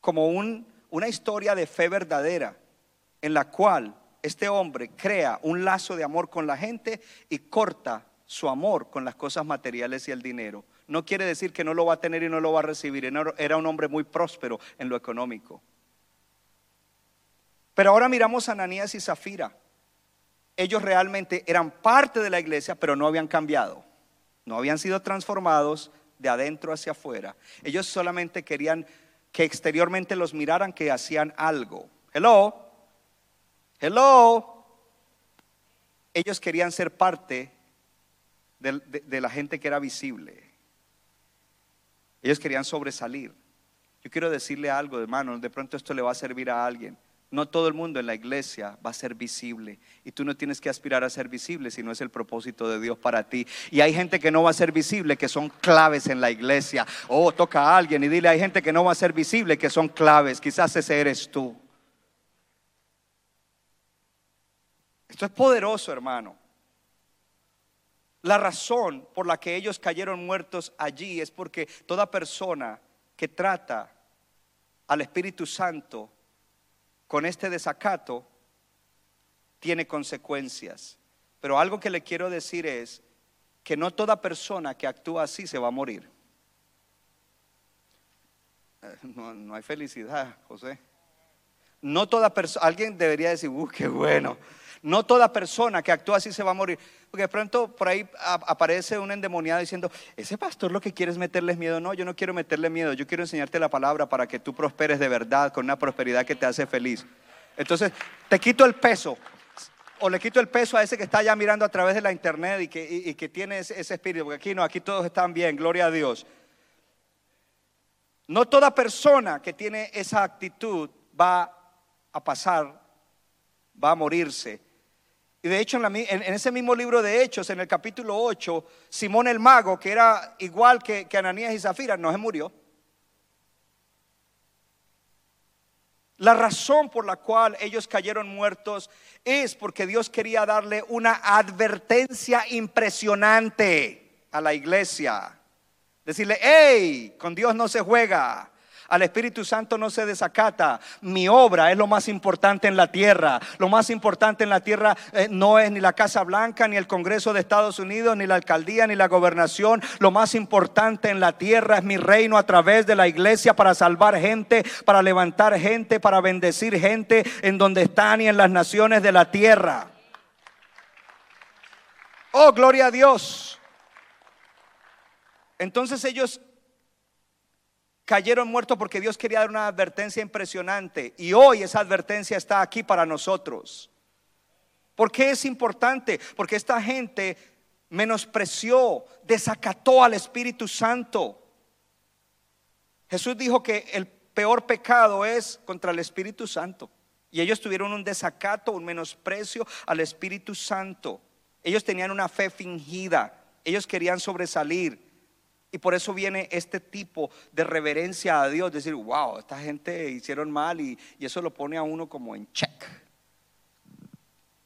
como una historia de fe verdadera. en la cual este hombre crea un lazo de amor con la gente y corta su amor con las cosas materiales y el dinero. No quiere decir que no lo va a tener y no lo va a recibir. Era un hombre muy próspero en lo económico. Pero ahora miramos a Ananías y Zafira. Ellos realmente eran parte de la iglesia, pero no habían cambiado. No habían sido transformados de adentro hacia afuera. Ellos solamente querían que exteriormente los miraran que hacían algo. Hello. Hello. Ellos querían ser parte de, la gente que era visible. Ellos querían sobresalir. Yo quiero decirle algo, hermano, de pronto esto le va a servir a alguien. No todo el mundo en la iglesia va a ser visible. Y tú no tienes que aspirar a ser visible si no es el propósito de Dios para ti. Y hay gente que no va a ser visible, que son claves en la iglesia. Oh, toca a alguien y dile, hay gente que no va a ser visible, que son claves. Quizás ese eres tú. Esto es poderoso, hermano. La razón por la que ellos cayeron muertos allí es porque toda persona que trata al Espíritu Santo con este desacato tiene consecuencias. Pero algo que le quiero decir es que no toda persona que actúa así se va a morir. Eh, no, hay felicidad, José. No toda persona, alguien debería decir, uh, qué bueno. No toda persona que actúa así se va a morir. Porque de pronto por ahí aparece un endemoniado diciendo, ese pastor lo que quiere es meterles miedo. No, yo no quiero meterle miedo, yo quiero enseñarte la palabra para que tú prosperes de verdad, con una prosperidad que te hace feliz. Entonces, te quito el peso. O le quito el peso a ese que está ya mirando a través de la internet y que, que tiene ese, ese espíritu. Porque aquí no, aquí todos están bien, gloria a Dios. No toda persona que tiene esa actitud va a pasar, va a morirse. Y de hecho, en, ese mismo libro de Hechos, en el capítulo 8, Simón el mago, que era igual que, que Ananías y Zafira, no se murió. La razón por la cual ellos cayeron muertos es porque Dios quería darle una advertencia impresionante a la iglesia. Decirle, hey, con Dios no se juega. Al Espíritu Santo no se desacata. Mi obra es lo más importante en la tierra. Lo más importante en la tierra eh, no es ni la Casa Blanca, ni el Congreso de Estados Unidos, ni la alcaldía, ni la gobernación. Lo más importante en la tierra es mi reino a través de la iglesia para salvar gente, para levantar gente, para bendecir gente en donde están y en las naciones de la tierra. Oh, gloria a Dios. Entonces ellos cayeron muertos porque Dios quería dar una advertencia impresionante. Y hoy esa advertencia está aquí para nosotros. ¿Por qué es importante? Porque esta gente menospreció, desacató al Espíritu Santo. Jesús dijo que el peor pecado es contra el Espíritu Santo. Y ellos tuvieron un desacato, un menosprecio al Espíritu Santo. Ellos tenían una fe fingida. Ellos querían sobresalir. Y por eso viene este tipo de reverencia a Dios, decir, wow, esta gente hicieron mal y, eso lo pone a uno como en check.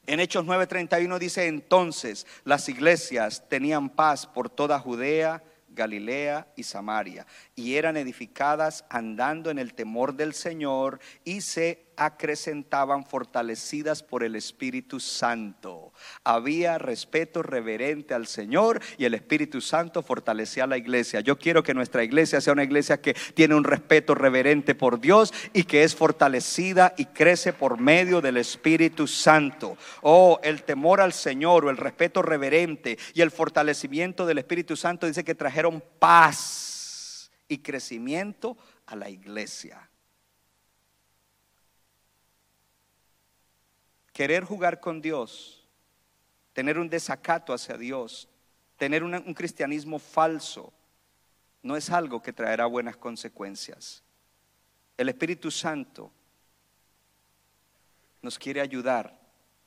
En Hechos 9:31 dice, entonces las iglesias tenían paz por toda Judea, Galilea y Samaria, y eran edificadas andando en el temor del Señor y se acrecentaban fortalecidas por el Espíritu Santo. Había respeto reverente al Señor y el Espíritu Santo fortalecía a la iglesia. Yo quiero que nuestra iglesia sea una iglesia que tiene un respeto reverente por Dios y que es fortalecida y crece por medio del Espíritu Santo. Oh, el temor al Señor o el respeto reverente y el fortalecimiento del Espíritu Santo dice que trajeron paz y crecimiento a la iglesia. Querer jugar con Dios, tener un desacato hacia Dios, tener un cristianismo falso, no es algo que traerá buenas consecuencias. El Espíritu Santo nos quiere ayudar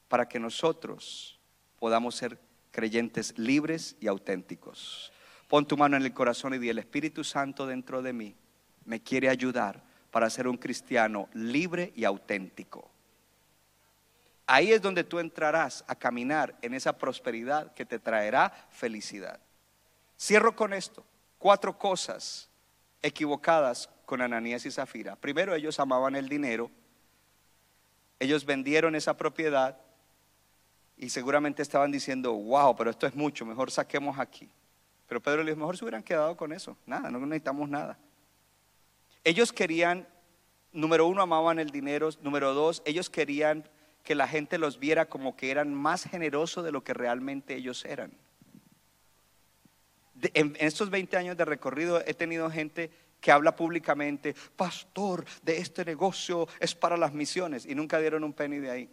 para que nosotros podamos ser creyentes libres y auténticos. Pon tu mano en el corazón y di, el Espíritu Santo dentro de mí me quiere ayudar para ser un cristiano libre y auténtico. Ahí es donde tú entrarás a caminar en esa prosperidad que te traerá felicidad. Cierro con esto. Cuatro cosas equivocadas con Ananías y Zafira. Primero, ellos amaban el dinero. Ellos vendieron esa propiedad y seguramente estaban diciendo, wow, pero esto es mucho, mejor saquemos aquí. Pero Pedro le dijo, mejor se hubieran quedado con eso, nada, no necesitamos nada. Ellos querían, número uno, amaban el dinero, número dos, ellos querían que la gente los viera como que eran más generosos de lo que realmente ellos eran. en, en estos 20 años de recorrido he tenido gente que habla públicamente, pastor, de este negocio es para las misiones, y nunca dieron un penny de ahí.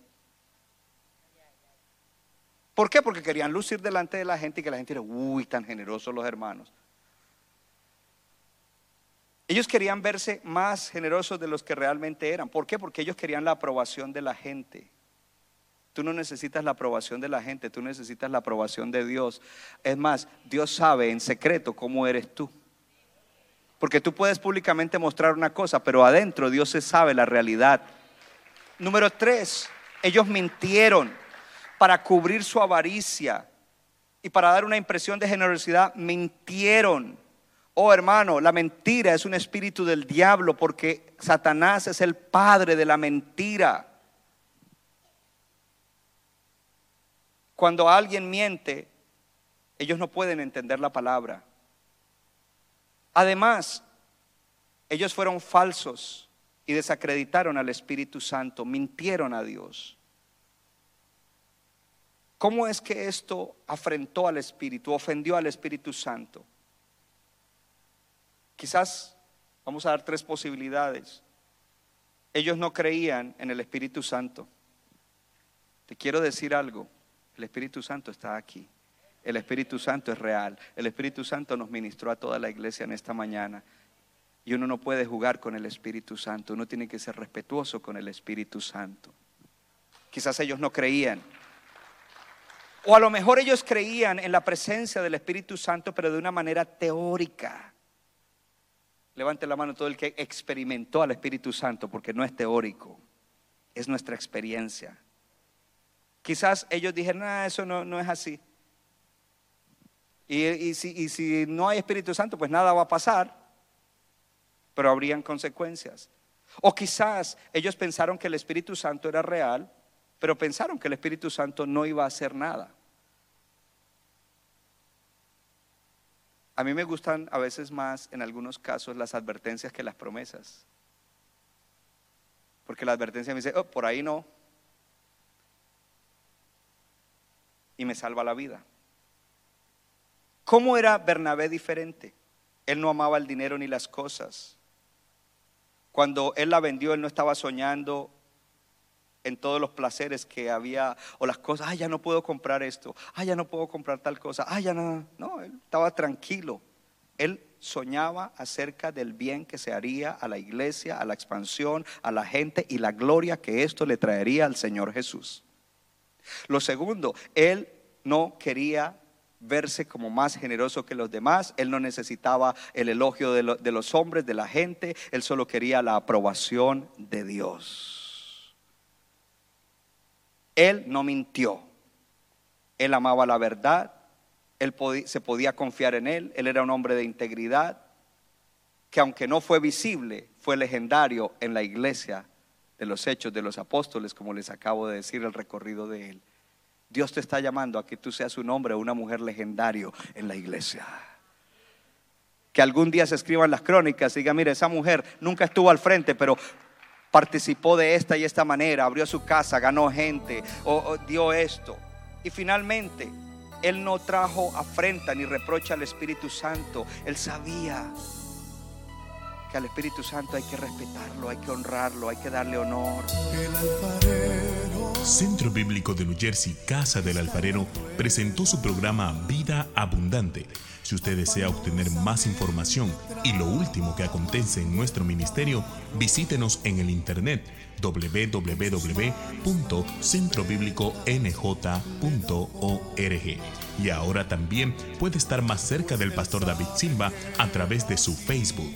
¿Por qué? Porque querían lucir delante de la gente y que la gente dijera, uy, tan generosos los hermanos. Ellos querían verse más generosos de los que realmente eran. ¿Por qué? Porque ellos querían la aprobación de la gente. Tú no necesitas la aprobación de la gente, tú necesitas la aprobación de Dios. Es más, Dios sabe en secreto cómo eres tú. Porque tú puedes públicamente mostrar una cosa, pero adentro Dios se sabe la realidad. Número tres, ellos mintieron para cubrir su avaricia y para dar una impresión de generosidad, mintieron. Oh hermano, la mentira es un espíritu del diablo porque Satanás es el padre de la mentira. Cuando alguien miente, ellos no pueden entender la palabra. Además, ellos fueron falsos y desacreditaron al Espíritu Santo, mintieron a Dios. ¿Cómo es que esto afrentó al Espíritu, ofendió al Espíritu Santo? Quizás vamos a dar tres posibilidades. Ellos no creían en el Espíritu Santo. Te quiero decir algo, el Espíritu Santo está aquí. El Espíritu Santo es real. El Espíritu Santo nos ministró a toda la iglesia en esta mañana. Y uno no puede jugar con el Espíritu Santo, uno tiene que ser respetuoso con el Espíritu Santo. Quizás ellos no creían o a lo mejor ellos creían en la presencia del Espíritu Santo, pero de una manera teórica. Levante la mano todo el que experimentó al Espíritu Santo, porque no es teórico, es nuestra experiencia. Quizás ellos dijeron, no, eso no, no es así. Y, si, y si no hay Espíritu Santo, pues nada va a pasar, pero habrían consecuencias. O quizás ellos pensaron que el Espíritu Santo era real, pero pensaron que el Espíritu Santo no iba a hacer nada. A mí me gustan a veces más, en algunos casos, las advertencias que las promesas. Porque la advertencia me dice, oh, por ahí no. Y me salva la vida. ¿Cómo era Bernabé diferente? Él no amaba el dinero ni las cosas. Cuando él la vendió, él no estaba soñando en todos los placeres que había o las cosas, ah, ya no puedo comprar esto, ah, ya no puedo comprar tal cosa, ah, ya no, no, él estaba tranquilo. Él soñaba acerca del bien que se haría a la iglesia, a la expansión, a la gente y la gloria que esto le traería al Señor Jesús. Lo segundo, él no quería verse como más generoso que los demás, él no necesitaba el elogio de, los hombres, de la gente, él solo quería la aprobación de Dios. Él no mintió. Él amaba la verdad. Él se podía confiar en él. Él era un hombre de integridad que aunque no fue visible, fue legendario en la iglesia de los hechos de los apóstoles, como les acabo de decir el recorrido de él. Dios te está llamando a que tú seas un hombre o una mujer legendario en la iglesia. Que algún día se escriban las crónicas y diga, mire, esa mujer nunca estuvo al frente, pero participó de esta y esta manera, abrió su casa, ganó gente, dio esto. Y finalmente, él no trajo afrenta ni reprocha al Espíritu Santo. Él sabía que al Espíritu Santo hay que respetarlo, hay que honrarlo, hay que darle honor. Centro Bíblico de New Jersey, Casa del Alfarero, presentó su programa Vida Abundante si usted desea obtener más información y lo último que acontece en nuestro ministerio, visítenos en el internet www.centrobibliconj.org. Y ahora también puede estar más cerca del pastor David Silva a través de su Facebook